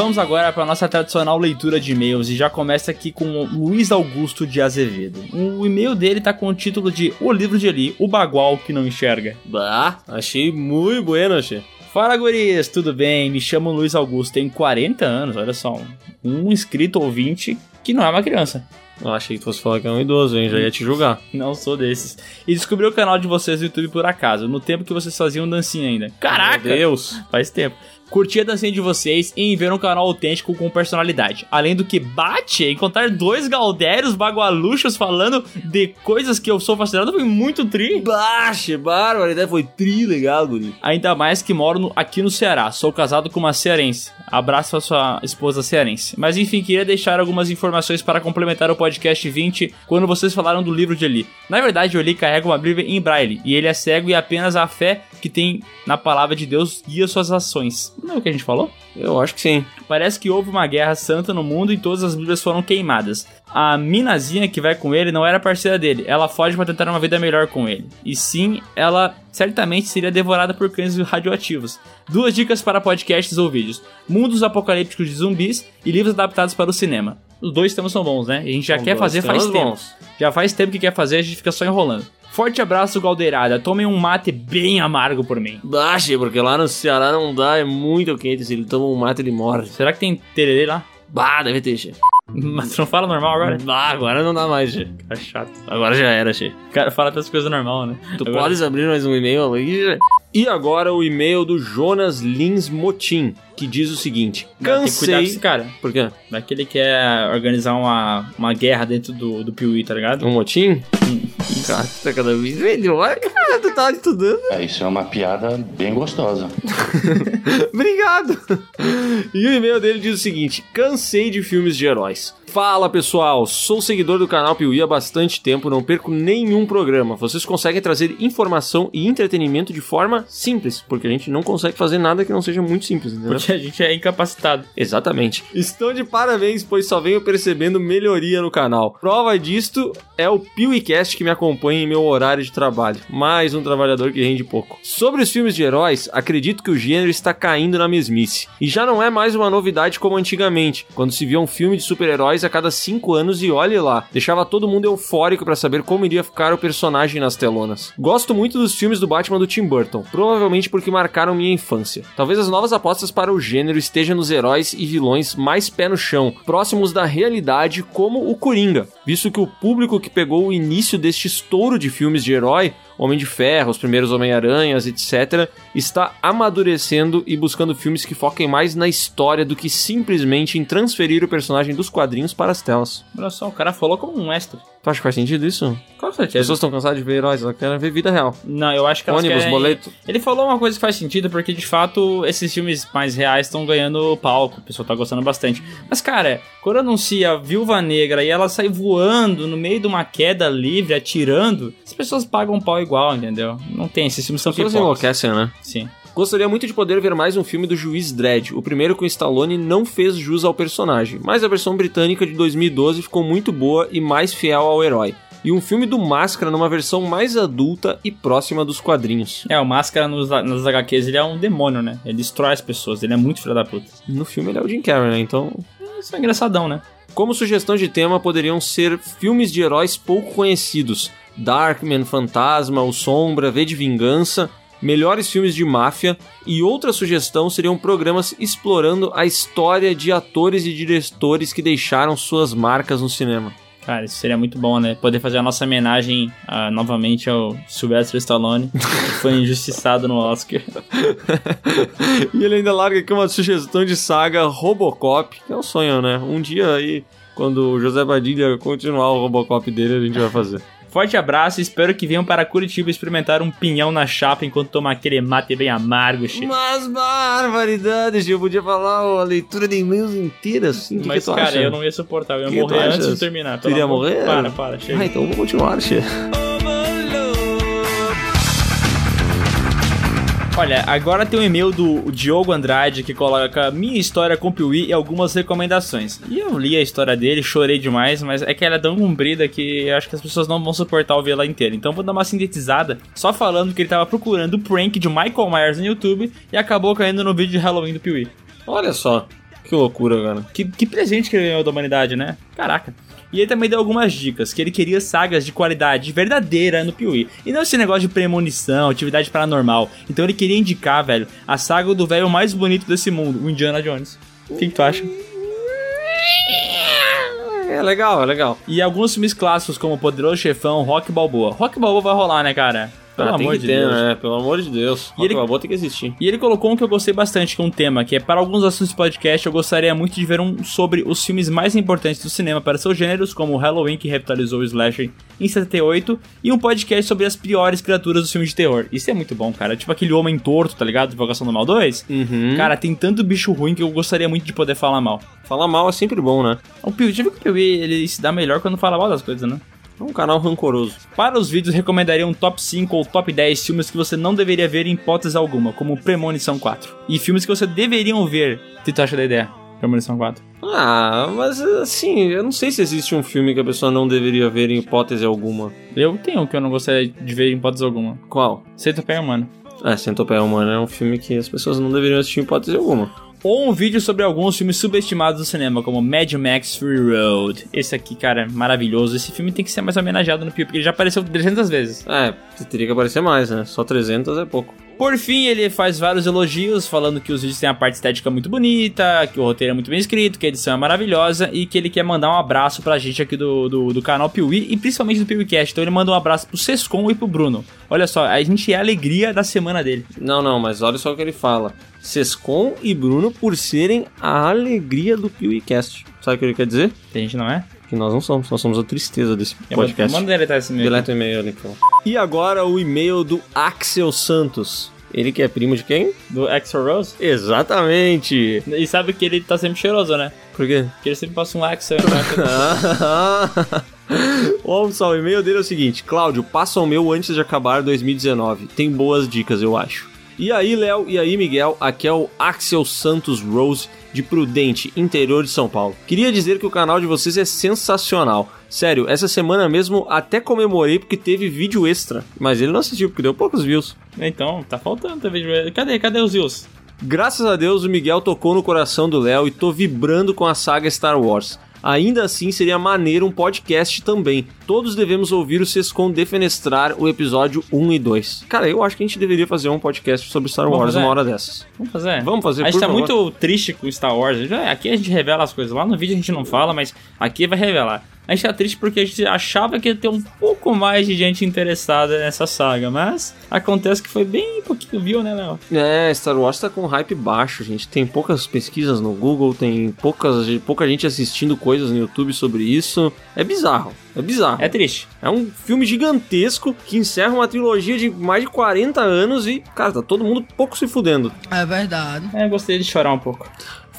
vamos agora para nossa tradicional leitura de e-mails e já começa aqui com o Luiz Augusto de Azevedo. O e-mail dele tá com o título de O Livro de Eli, o bagual que não enxerga. Bah, achei muito bueno, achei. Fala gurias, tudo bem? Me chamo Luiz Augusto, tenho 40 anos, olha só, um, inscrito ouvinte que não é uma criança. Eu achei que fosse falar que é um idoso, hein? Já ia te julgar. Não sou desses. E descobri o canal de vocês no YouTube por acaso, no tempo que vocês faziam dancinha ainda. Caraca! Meu Deus! Faz tempo. Curti a dancinha de vocês e em ver um canal autêntico com personalidade. Além do que bate, encontrar dois galdérios bagualuchos falando de coisas que eu sou fascinado foi muito tri. Baixe, ideia foi tri legal, guri. Ainda mais que moro no- aqui no Ceará. Sou casado com uma cearense. Abraço a sua esposa cearense. Mas enfim, queria deixar algumas informações para complementar o podcast 20 quando vocês falaram do livro de Eli. Na verdade, Eli carrega uma Bíblia em braille e ele é cego e apenas a fé que tem na palavra de Deus guia suas ações. Não é o que a gente falou? Eu acho que sim. Parece que houve uma guerra santa no mundo e todas as Bíblias foram queimadas. A minazinha que vai com ele não era parceira dele. Ela foge para tentar uma vida melhor com ele. E sim, ela certamente seria devorada por cães radioativos. Duas dicas para podcasts ou vídeos: Mundos apocalípticos de zumbis e livros adaptados para o cinema. Os dois temas são bons, né? A gente já São quer fazer faz temas tempo. bons. Já faz tempo que quer fazer, a gente fica só enrolando. Forte abraço, Galdeirada. Tomem um mate bem amargo por mim. Baixe, porque lá no Ceará não dá, é muito quente. Se ele toma um mate, ele morre. Será que tem tererê lá? Bah, deve ter, che. [LAUGHS] Mas tu não fala normal agora? Bah, agora não dá mais, che. Tá chato. Agora já era, che. O cara fala outras coisas normal, né? Tu Agora- podes abrir mais um e-mail che? E agora o e-mail do Jonas Lins Motim, que diz o seguinte: Tem que cuidar com Cansei. esse cara. Por quê? Vai que ele quer organizar uma, uma guerra dentro do, do Piuí, tá ligado? Um motim? Cara, tu tá cada vez melhor, cara. Tu tá estudando. É, isso é uma piada bem gostosa. [LAUGHS] Obrigado. E o e-mail dele diz o seguinte: Cansei de filmes de heróis. Fala pessoal, sou seguidor do canal Piuí há bastante tempo, não perco nenhum programa. Vocês conseguem trazer informação e entretenimento de forma simples, porque a gente não consegue fazer nada que não seja muito simples, entendeu? Porque a gente é incapacitado. Exatamente. Estão de parabéns, pois só venho percebendo melhoria no canal. Prova disto é o PeeWeeCast que me acompanha em meu horário de trabalho. Mais um trabalhador que rende pouco. Sobre os filmes de heróis, acredito que o gênero está caindo na mesmice. E já não é mais uma novidade como antigamente, quando se via um filme de super-heróis a cada 5 anos e olhe lá, deixava todo mundo eufórico para saber como iria ficar o personagem nas telonas. Gosto muito dos filmes do Batman do Tim Burton, provavelmente porque marcaram minha infância. Talvez as novas apostas para o gênero estejam nos heróis e vilões mais pé no chão, próximos da realidade, como o Coringa, visto que o público que pegou o início deste estouro de filmes de herói Homem de Ferro, os primeiros Homem-Aranhas, etc., está amadurecendo e buscando filmes que foquem mais na história do que simplesmente em transferir o personagem dos quadrinhos para as telas. Olha só, o cara falou como um extra. Tu acha que faz sentido isso? Com As certeza. pessoas estão cansadas de ver heróis, elas querem ver vida real. Não, eu acho que elas Ônibus, querem... boleto. Ele falou uma coisa que faz sentido, porque de fato esses filmes mais reais estão ganhando palco, o pessoal tá gostando bastante. Mas, cara, quando anuncia a Viúva Negra e ela sai voando no meio de uma queda livre, atirando, as pessoas pagam pau igual, entendeu? Não tem, esses filmes são pipocas. enlouquecem, né? Sim. Gostaria muito de poder ver mais um filme do Juiz Dredd. O primeiro com Stallone não fez jus ao personagem, mas a versão britânica de 2012 ficou muito boa e mais fiel ao herói. E um filme do Máscara numa versão mais adulta e próxima dos quadrinhos. É, o Máscara nos, nas HQs, ele é um demônio, né? Ele destrói as pessoas, ele é muito filho da puta. No filme ele é o Jim Carrey, né? Então Isso é engraçadão, né? Como sugestão de tema, poderiam ser filmes de heróis pouco conhecidos: Darkman, Fantasma, O Sombra, V de Vingança, melhores filmes de máfia. E outra sugestão seriam programas explorando a história de atores e diretores que deixaram suas marcas no cinema. Cara, isso seria muito bom, né? Poder fazer a nossa homenagem ah, novamente ao Sylvester Stallone, que foi injustiçado no Oscar. [LAUGHS] e ele ainda larga aqui uma sugestão de saga Robocop, que é um sonho, né? Um dia aí, quando o José Badilha continuar o Robocop dele, a gente vai fazer. Forte abraço e espero que venham para Curitiba experimentar um pinhão na chapa enquanto tomar aquele mate bem amargo, che. Mas barbaridades, eu podia falar a leitura de e-mails inteira assim. que Mas, que cara, acha? eu não ia suportar, eu ia Que morrer antes de terminar. Tu iria amor- morrer? Para, para, chega. Ah, então vou continuar, Che. Olha, agora tem um e-mail do Diogo Andrade que coloca minha história com o Piuí e algumas recomendações. E eu li a história dele, chorei demais, mas é que ela é tão comprida que eu acho que as pessoas não vão suportar ouvir ela inteira. Então vou dar uma sintetizada, só falando que ele tava procurando o prank de Michael Myers no YouTube e acabou caindo no vídeo de Halloween do Piuí. Olha só, que loucura, cara. Que, que presente que ele ganhou da humanidade, né? Caraca. E ele também deu algumas dicas, que ele queria sagas de qualidade verdadeira no Piuí. E não esse negócio de premonição, atividade paranormal. Então ele queria indicar, velho, a saga do velho mais bonito desse mundo, o Indiana Jones. O que, que tu acha? É legal, é legal. E alguns filmes clássicos como Poderoso Chefão, Rock Balboa. Rock Balboa vai rolar, né, cara? Pelo Ah, amor de ter, Deus. né? Pelo amor de Deus. E ele- tem que existir. E ele colocou um que eu gostei bastante, que é um tema, que é para alguns assuntos de podcast, eu gostaria muito de ver um sobre os filmes mais importantes do cinema para seus gêneros, como o Halloween, que revitalizou o slasher em 78, e um podcast sobre as piores criaturas dos filmes de terror. Isso é muito bom, cara. Tipo aquele Homem Torto, tá ligado? Invocação do Mal 2. Uhum. Cara, tem tanto bicho ruim que eu gostaria muito de poder falar mal. Falar mal é sempre bom, né? O Piu, já viu que o Piuí, ele se dá melhor quando fala mal das coisas, né? É um canal rancoroso. Para os vídeos, recomendaria um top 5 ou top 10 filmes que você não deveria ver em hipótese alguma, como Premonição 4. E filmes que você deveriam ver. Que tu acha da ideia? Premonição 4. Ah, mas assim, eu não sei se existe um filme que a pessoa não deveria ver em hipótese alguma. Eu tenho um que eu não gostaria de ver em hipótese alguma. Qual? Centopeia Humana. É, Centopeia Humana é um filme que as pessoas não deveriam assistir em hipótese alguma. Ou um vídeo sobre alguns filmes subestimados do cinema, como Mad Max Fury Road. Esse aqui, cara, é maravilhoso. Esse filme tem que ser mais homenageado no Pio, porque ele já apareceu 300 vezes. É, teria que aparecer mais, né? Só 300 é pouco. Por fim, ele faz vários elogios, falando que os vídeos têm a parte estética muito bonita, que o roteiro é muito bem escrito, que a edição é maravilhosa e que ele quer mandar um abraço pra gente aqui do, do, do canal Piuí e principalmente do PeeWeeCast. Então ele manda um abraço pro Sescon e pro Bruno. Olha só, a gente é a alegria da semana dele. Não, não, mas olha só o que ele fala. Sescon e Bruno por serem a alegria do PeeWeeCast. Sabe o que ele quer dizer? Que a gente não é? Que nós não somos, nós somos a tristeza desse Eu podcast. Manda deletar esse e-mail. Deleta o e-mail ali, então. E agora o e-mail do Axel Santos. Ele que é primo de quem? Do Axel Rose? Exatamente. E sabe que ele tá sempre cheiroso, né? Por quê? Porque ele sempre passa um Axel. né? [LAUGHS] Olha só, o e-mail dele é o seguinte: Cláudio, passa o meu antes de acabar 2019. Tem boas dicas, eu acho. E aí, Léo, e aí, Miguel, aqui é o Axel Santos Rose de Prudente, interior de São Paulo. Queria dizer que o canal de vocês é sensacional. Sério, essa semana mesmo até comemorei porque teve vídeo extra. Mas ele não assistiu porque deu poucos views. então, tá faltando ter vídeo. Cadê? Cadê os views? Graças a Deus o Miguel tocou no coração do Léo e tô vibrando com a saga Star Wars. Ainda assim, seria maneiro um podcast também. Todos devemos ouvir o Sescon defenestrar o episódio 1 e 2. Cara, eu acho que a gente deveria fazer um podcast sobre Star Wars uma hora dessas. Vamos fazer? Vamos fazer, A gente por tá favor. muito triste com Star Wars. Aqui a gente revela as coisas. Lá no vídeo a gente não fala, mas aqui vai revelar. A gente tá triste porque a gente achava que ia ter um pouco mais de gente interessada nessa saga, mas acontece que foi bem pouquinho viu, né, Léo? É, Star Wars tá com hype baixo, gente. Tem poucas pesquisas no Google, tem poucas, pouca gente assistindo coisas no YouTube sobre isso. É bizarro, é bizarro. É triste. É um filme gigantesco que encerra uma trilogia de mais de 40 anos e, cara, tá todo mundo pouco se fudendo. É verdade. É, gostei de chorar um pouco.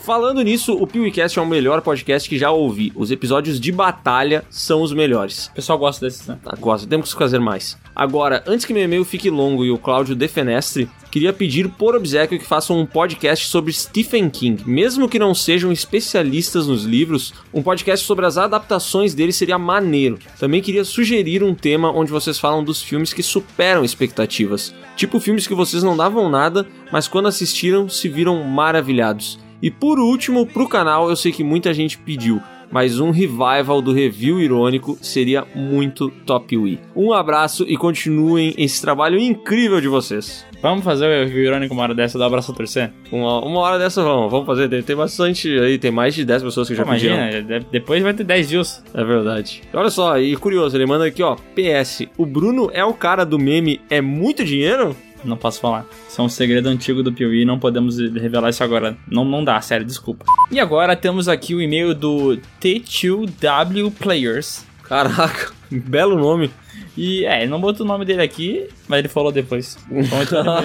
Falando nisso, o PeeWeeCast é o melhor podcast que já ouvi. Os episódios de batalha são os melhores. O pessoal gosta desses, né? Ah, Gosto, temos que fazer mais. Agora, antes que meu e-mail fique longo e o Cláudio defenestre, queria pedir por obsequio que façam um podcast sobre Stephen King. Mesmo que não sejam especialistas nos livros, um podcast sobre as adaptações dele seria maneiro. Também queria sugerir um tema onde vocês falam dos filmes que superam expectativas. Tipo filmes que vocês não davam nada, mas quando assistiram se viram maravilhados. E por último, pro canal, eu sei que muita gente pediu, mas um revival do review irônico seria muito top Wii. Um abraço e continuem esse trabalho incrível de vocês. Vamos fazer o review irônico uma hora dessa, dar o abraço a torcer? Uma, uma hora dessa vamos, vamos fazer. Tem, tem bastante aí, tem mais de 10 pessoas que já pediram. Imagina, de- depois vai ter 10 views. É verdade. Olha só, e curioso, ele manda aqui, ó. PS, o Bruno é o cara do meme É Muito Dinheiro? Não posso falar. Isso é um segredo antigo do Piuí, não podemos revelar isso agora. Não, não dá, sério, desculpa. E agora temos aqui o e-mail do T2W Players. Caraca, belo nome. E é, não botou o nome dele aqui, mas ele falou depois.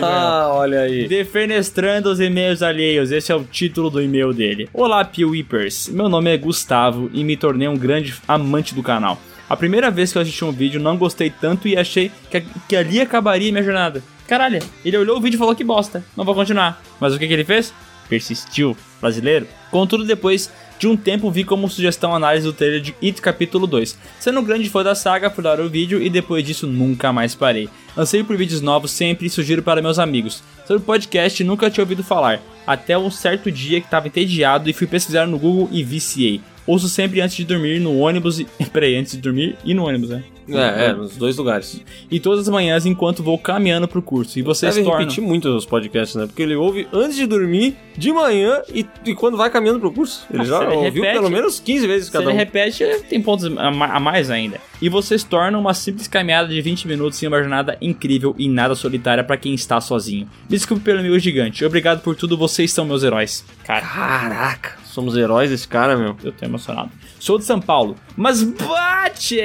Lá. [LAUGHS] Olha aí. Defenestrando os e-mails alheios, esse é o título do e-mail dele. Olá, Peeweepers. Meu nome é Gustavo e me tornei um grande amante do canal. A primeira vez que eu assisti um vídeo, não gostei tanto e achei que, que ali acabaria minha jornada. Caralho, ele olhou o vídeo e falou que bosta, não vou continuar. Mas o que, que ele fez? Persistiu. Brasileiro. Contudo, depois de um tempo, vi como sugestão a análise do trailer de It Capítulo 2. Sendo um grande fã da saga, fui dar o vídeo e depois disso nunca mais parei. Anseio por vídeos novos sempre e sugiro para meus amigos. Sobre o podcast, nunca tinha ouvido falar. Até um certo dia que estava entediado e fui pesquisar no Google e viciei. Ouço sempre antes de dormir no ônibus e. [LAUGHS] Peraí, antes de dormir e no ônibus, né? É, é, nos dois lugares. E todas as manhãs enquanto vou caminhando pro curso. E vocês Deve tornam. repetir muito os podcasts, né? Porque ele ouve antes de dormir, de manhã e, e quando vai caminhando pro curso. Ele Ah, já se ele ouviu repete- pelo menos 15 vezes Se cada ele um. repete, tem pontos a ma- a mais ainda. E vocês tornam uma simples caminhada de 20 minutos em uma jornada incrível e nada solitária pra quem está sozinho. Me desculpe pelo meu gigante. Obrigado por tudo, vocês são meus heróis. Cara, Caraca, somos heróis desse cara, meu. eu tô emocionado. Sou de São Paulo, mas bate!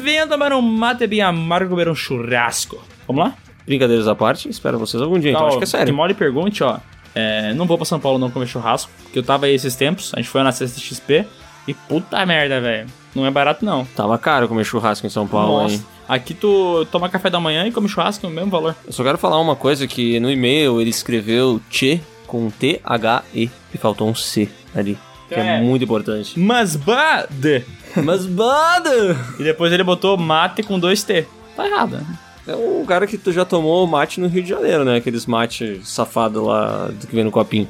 Venha tomar um mate bem amargo comer um churrasco. Vamos lá? Brincadeiras à parte, espero vocês algum dia, então Ó, acho que é Que sério. mole pergunte, ó. É, não vou pra São Paulo não comer churrasco, porque eu tava aí esses tempos, a gente foi na CCXP e puta merda, velho. Não é barato não. Tava caro comer churrasco em São Paulo, Nossa. hein? Aqui tu toma café da manhã e come churrasco no mesmo valor. Eu só quero falar uma coisa que no e-mail ele escreveu Tchê com T-H-E e faltou um C ali. Que é, É. muito importante. Mas bad! Mas bada! [LAUGHS] E depois ele botou mate com dois T. Tá errado, né? É o cara que tu já tomou mate no Rio de Janeiro, né? Aqueles mate safado lá do que vem no copinho.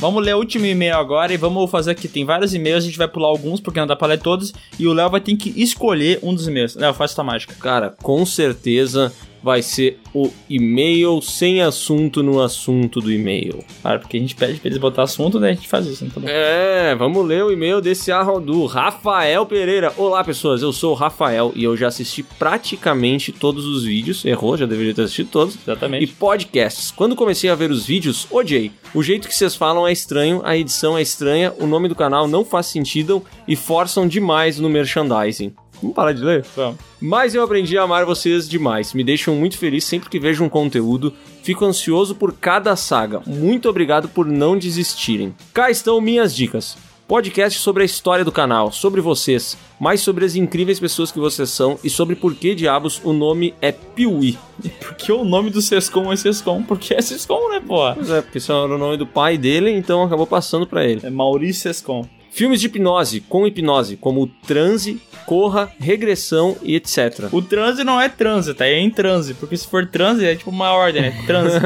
Vamos ler o último e-mail agora e vamos fazer aqui. Tem vários e-mails, a gente vai pular alguns porque não dá pra ler todos. E o Léo vai ter que escolher um dos e-mails. Léo, faz tua mágica. Cara, com certeza vai ser o e-mail sem assunto no assunto do e-mail. Claro, porque a gente pede pra eles botar assunto, né? A gente faz isso, então tá bom. É, vamos ler o e-mail desse do Rafael Pereira. Olá, pessoas, eu sou o Rafael e eu já assisti praticamente todos os vídeos. Errou, já deveria ter assistido todos. Exatamente. E podcasts. Quando comecei a ver os vídeos, odiei. O jeito que vocês falam é estranho, a edição é estranha, o nome do canal não faz sentido e forçam demais no merchandising. Vamos parar de ler? Vamos. Mas eu aprendi a amar vocês demais. Me deixam muito feliz sempre que vejo um conteúdo. Fico ansioso por cada saga. Muito obrigado por não desistirem. Cá estão minhas dicas. Podcast sobre a história do canal, sobre vocês, mais sobre as incríveis pessoas que vocês são e sobre por que diabos o nome é Piuí. [LAUGHS] Porque o nome do Sescom é Sescom, porque é Sescom, né, pô? Pois é, porque esse era o nome do pai dele, então acabou passando pra ele. É Maurício Sescom. Filmes de hipnose, com hipnose, como Transe, Corra, Regressão e etc. O transe não é transe, tá? É em transe, porque se for transe é tipo uma ordem, né? Transe.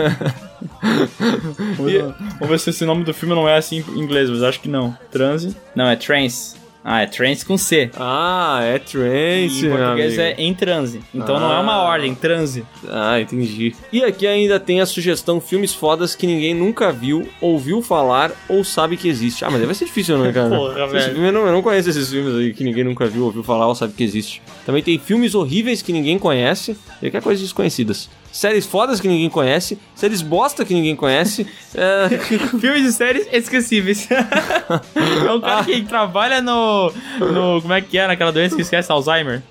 vamos, [LAUGHS] vamos ver se esse nome do filme não é assim em inglês, mas acho que não. Transe. Não, é trance. Ah, é trance com C. Ah, é trance, Em meu português é em transe. Então não é uma Ah. ordem, transe. Ah, entendi. E aqui ainda tem a sugestão filmes fodas que ninguém nunca viu, ouviu falar ou sabe que existe. Ah, mas deve ser difícil, né, cara? [LAUGHS] Porra, velho. eu, não, eu não conheço esses filmes aí que ninguém nunca viu, ouviu falar ou sabe que existe. Também tem filmes horríveis que ninguém conhece e qualquer coisas desconhecidas. Séries fodas que ninguém conhece, séries bosta que ninguém conhece. [LAUGHS] é, [LAUGHS] Filmes e séries esquecíveis. [LAUGHS] é um cara que trabalha no, no. Como é que é? Naquela doença que esquece Alzheimer.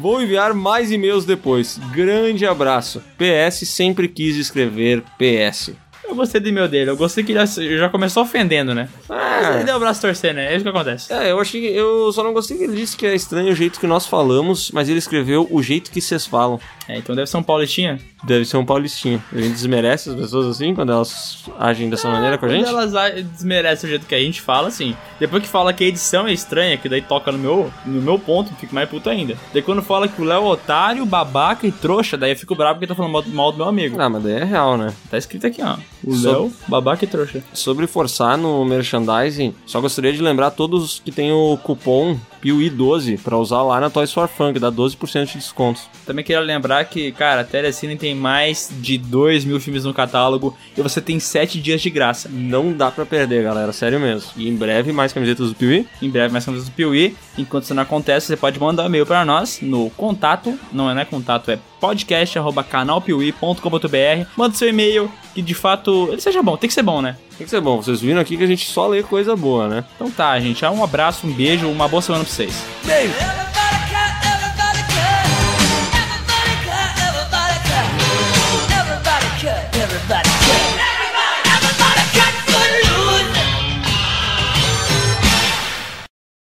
Vou enviar mais e-mails depois. Grande abraço. PS, sempre quis escrever PS. Eu gostei do e-mail dele. Eu gostei que ele já- começou ofendendo, né? Mas ele deu o braço torcer, né? É isso que acontece. É, eu achei que. Eu só não gostei que ele disse que é estranho o jeito que nós falamos, mas ele escreveu o jeito que vocês falam. É, então deve ser um paulistinha. Deve ser um paulistinho. A gente desmerece as pessoas assim quando elas agem dessa maneira com a Quando gente? elas a- desmerecem o jeito que a gente fala, assim. Depois que fala que a edição é estranha, que daí toca no meu, no meu ponto, fico mais puto ainda. Daí quando fala que o Léo é otário, babaca e trouxa, daí eu fico bravo porque tá falando mal, mal do meu amigo. Ah, mas daí é real, né? Tá escrito aqui, ó. O Sob- Léo, babaca e trouxa. Sobre forçar no merchandising, só gostaria de lembrar todos que tem o cupom PIUI12 pra usar lá na Toys for Fun, que dá 12% de desconto. Também queria lembrar que, cara, a Telecine tem mais de 2 mil filmes no catálogo e você tem 7 dias de graça. Não dá pra perder, galera, sério mesmo. E em breve mais camisetas do Piuí. Em breve mais camisas do Piuí. Enquanto isso não acontece, você pode mandar um e-mail para nós no contato, não é, não é contato, é podcast@canalpiuí.com.br. Manda seu e-mail, que de fato ele seja bom, tem que ser bom, né? Tem que ser bom, vocês viram aqui que a gente só lê coisa boa, né? Então tá, gente, um abraço, um beijo, uma boa semana pra vocês. Beijo.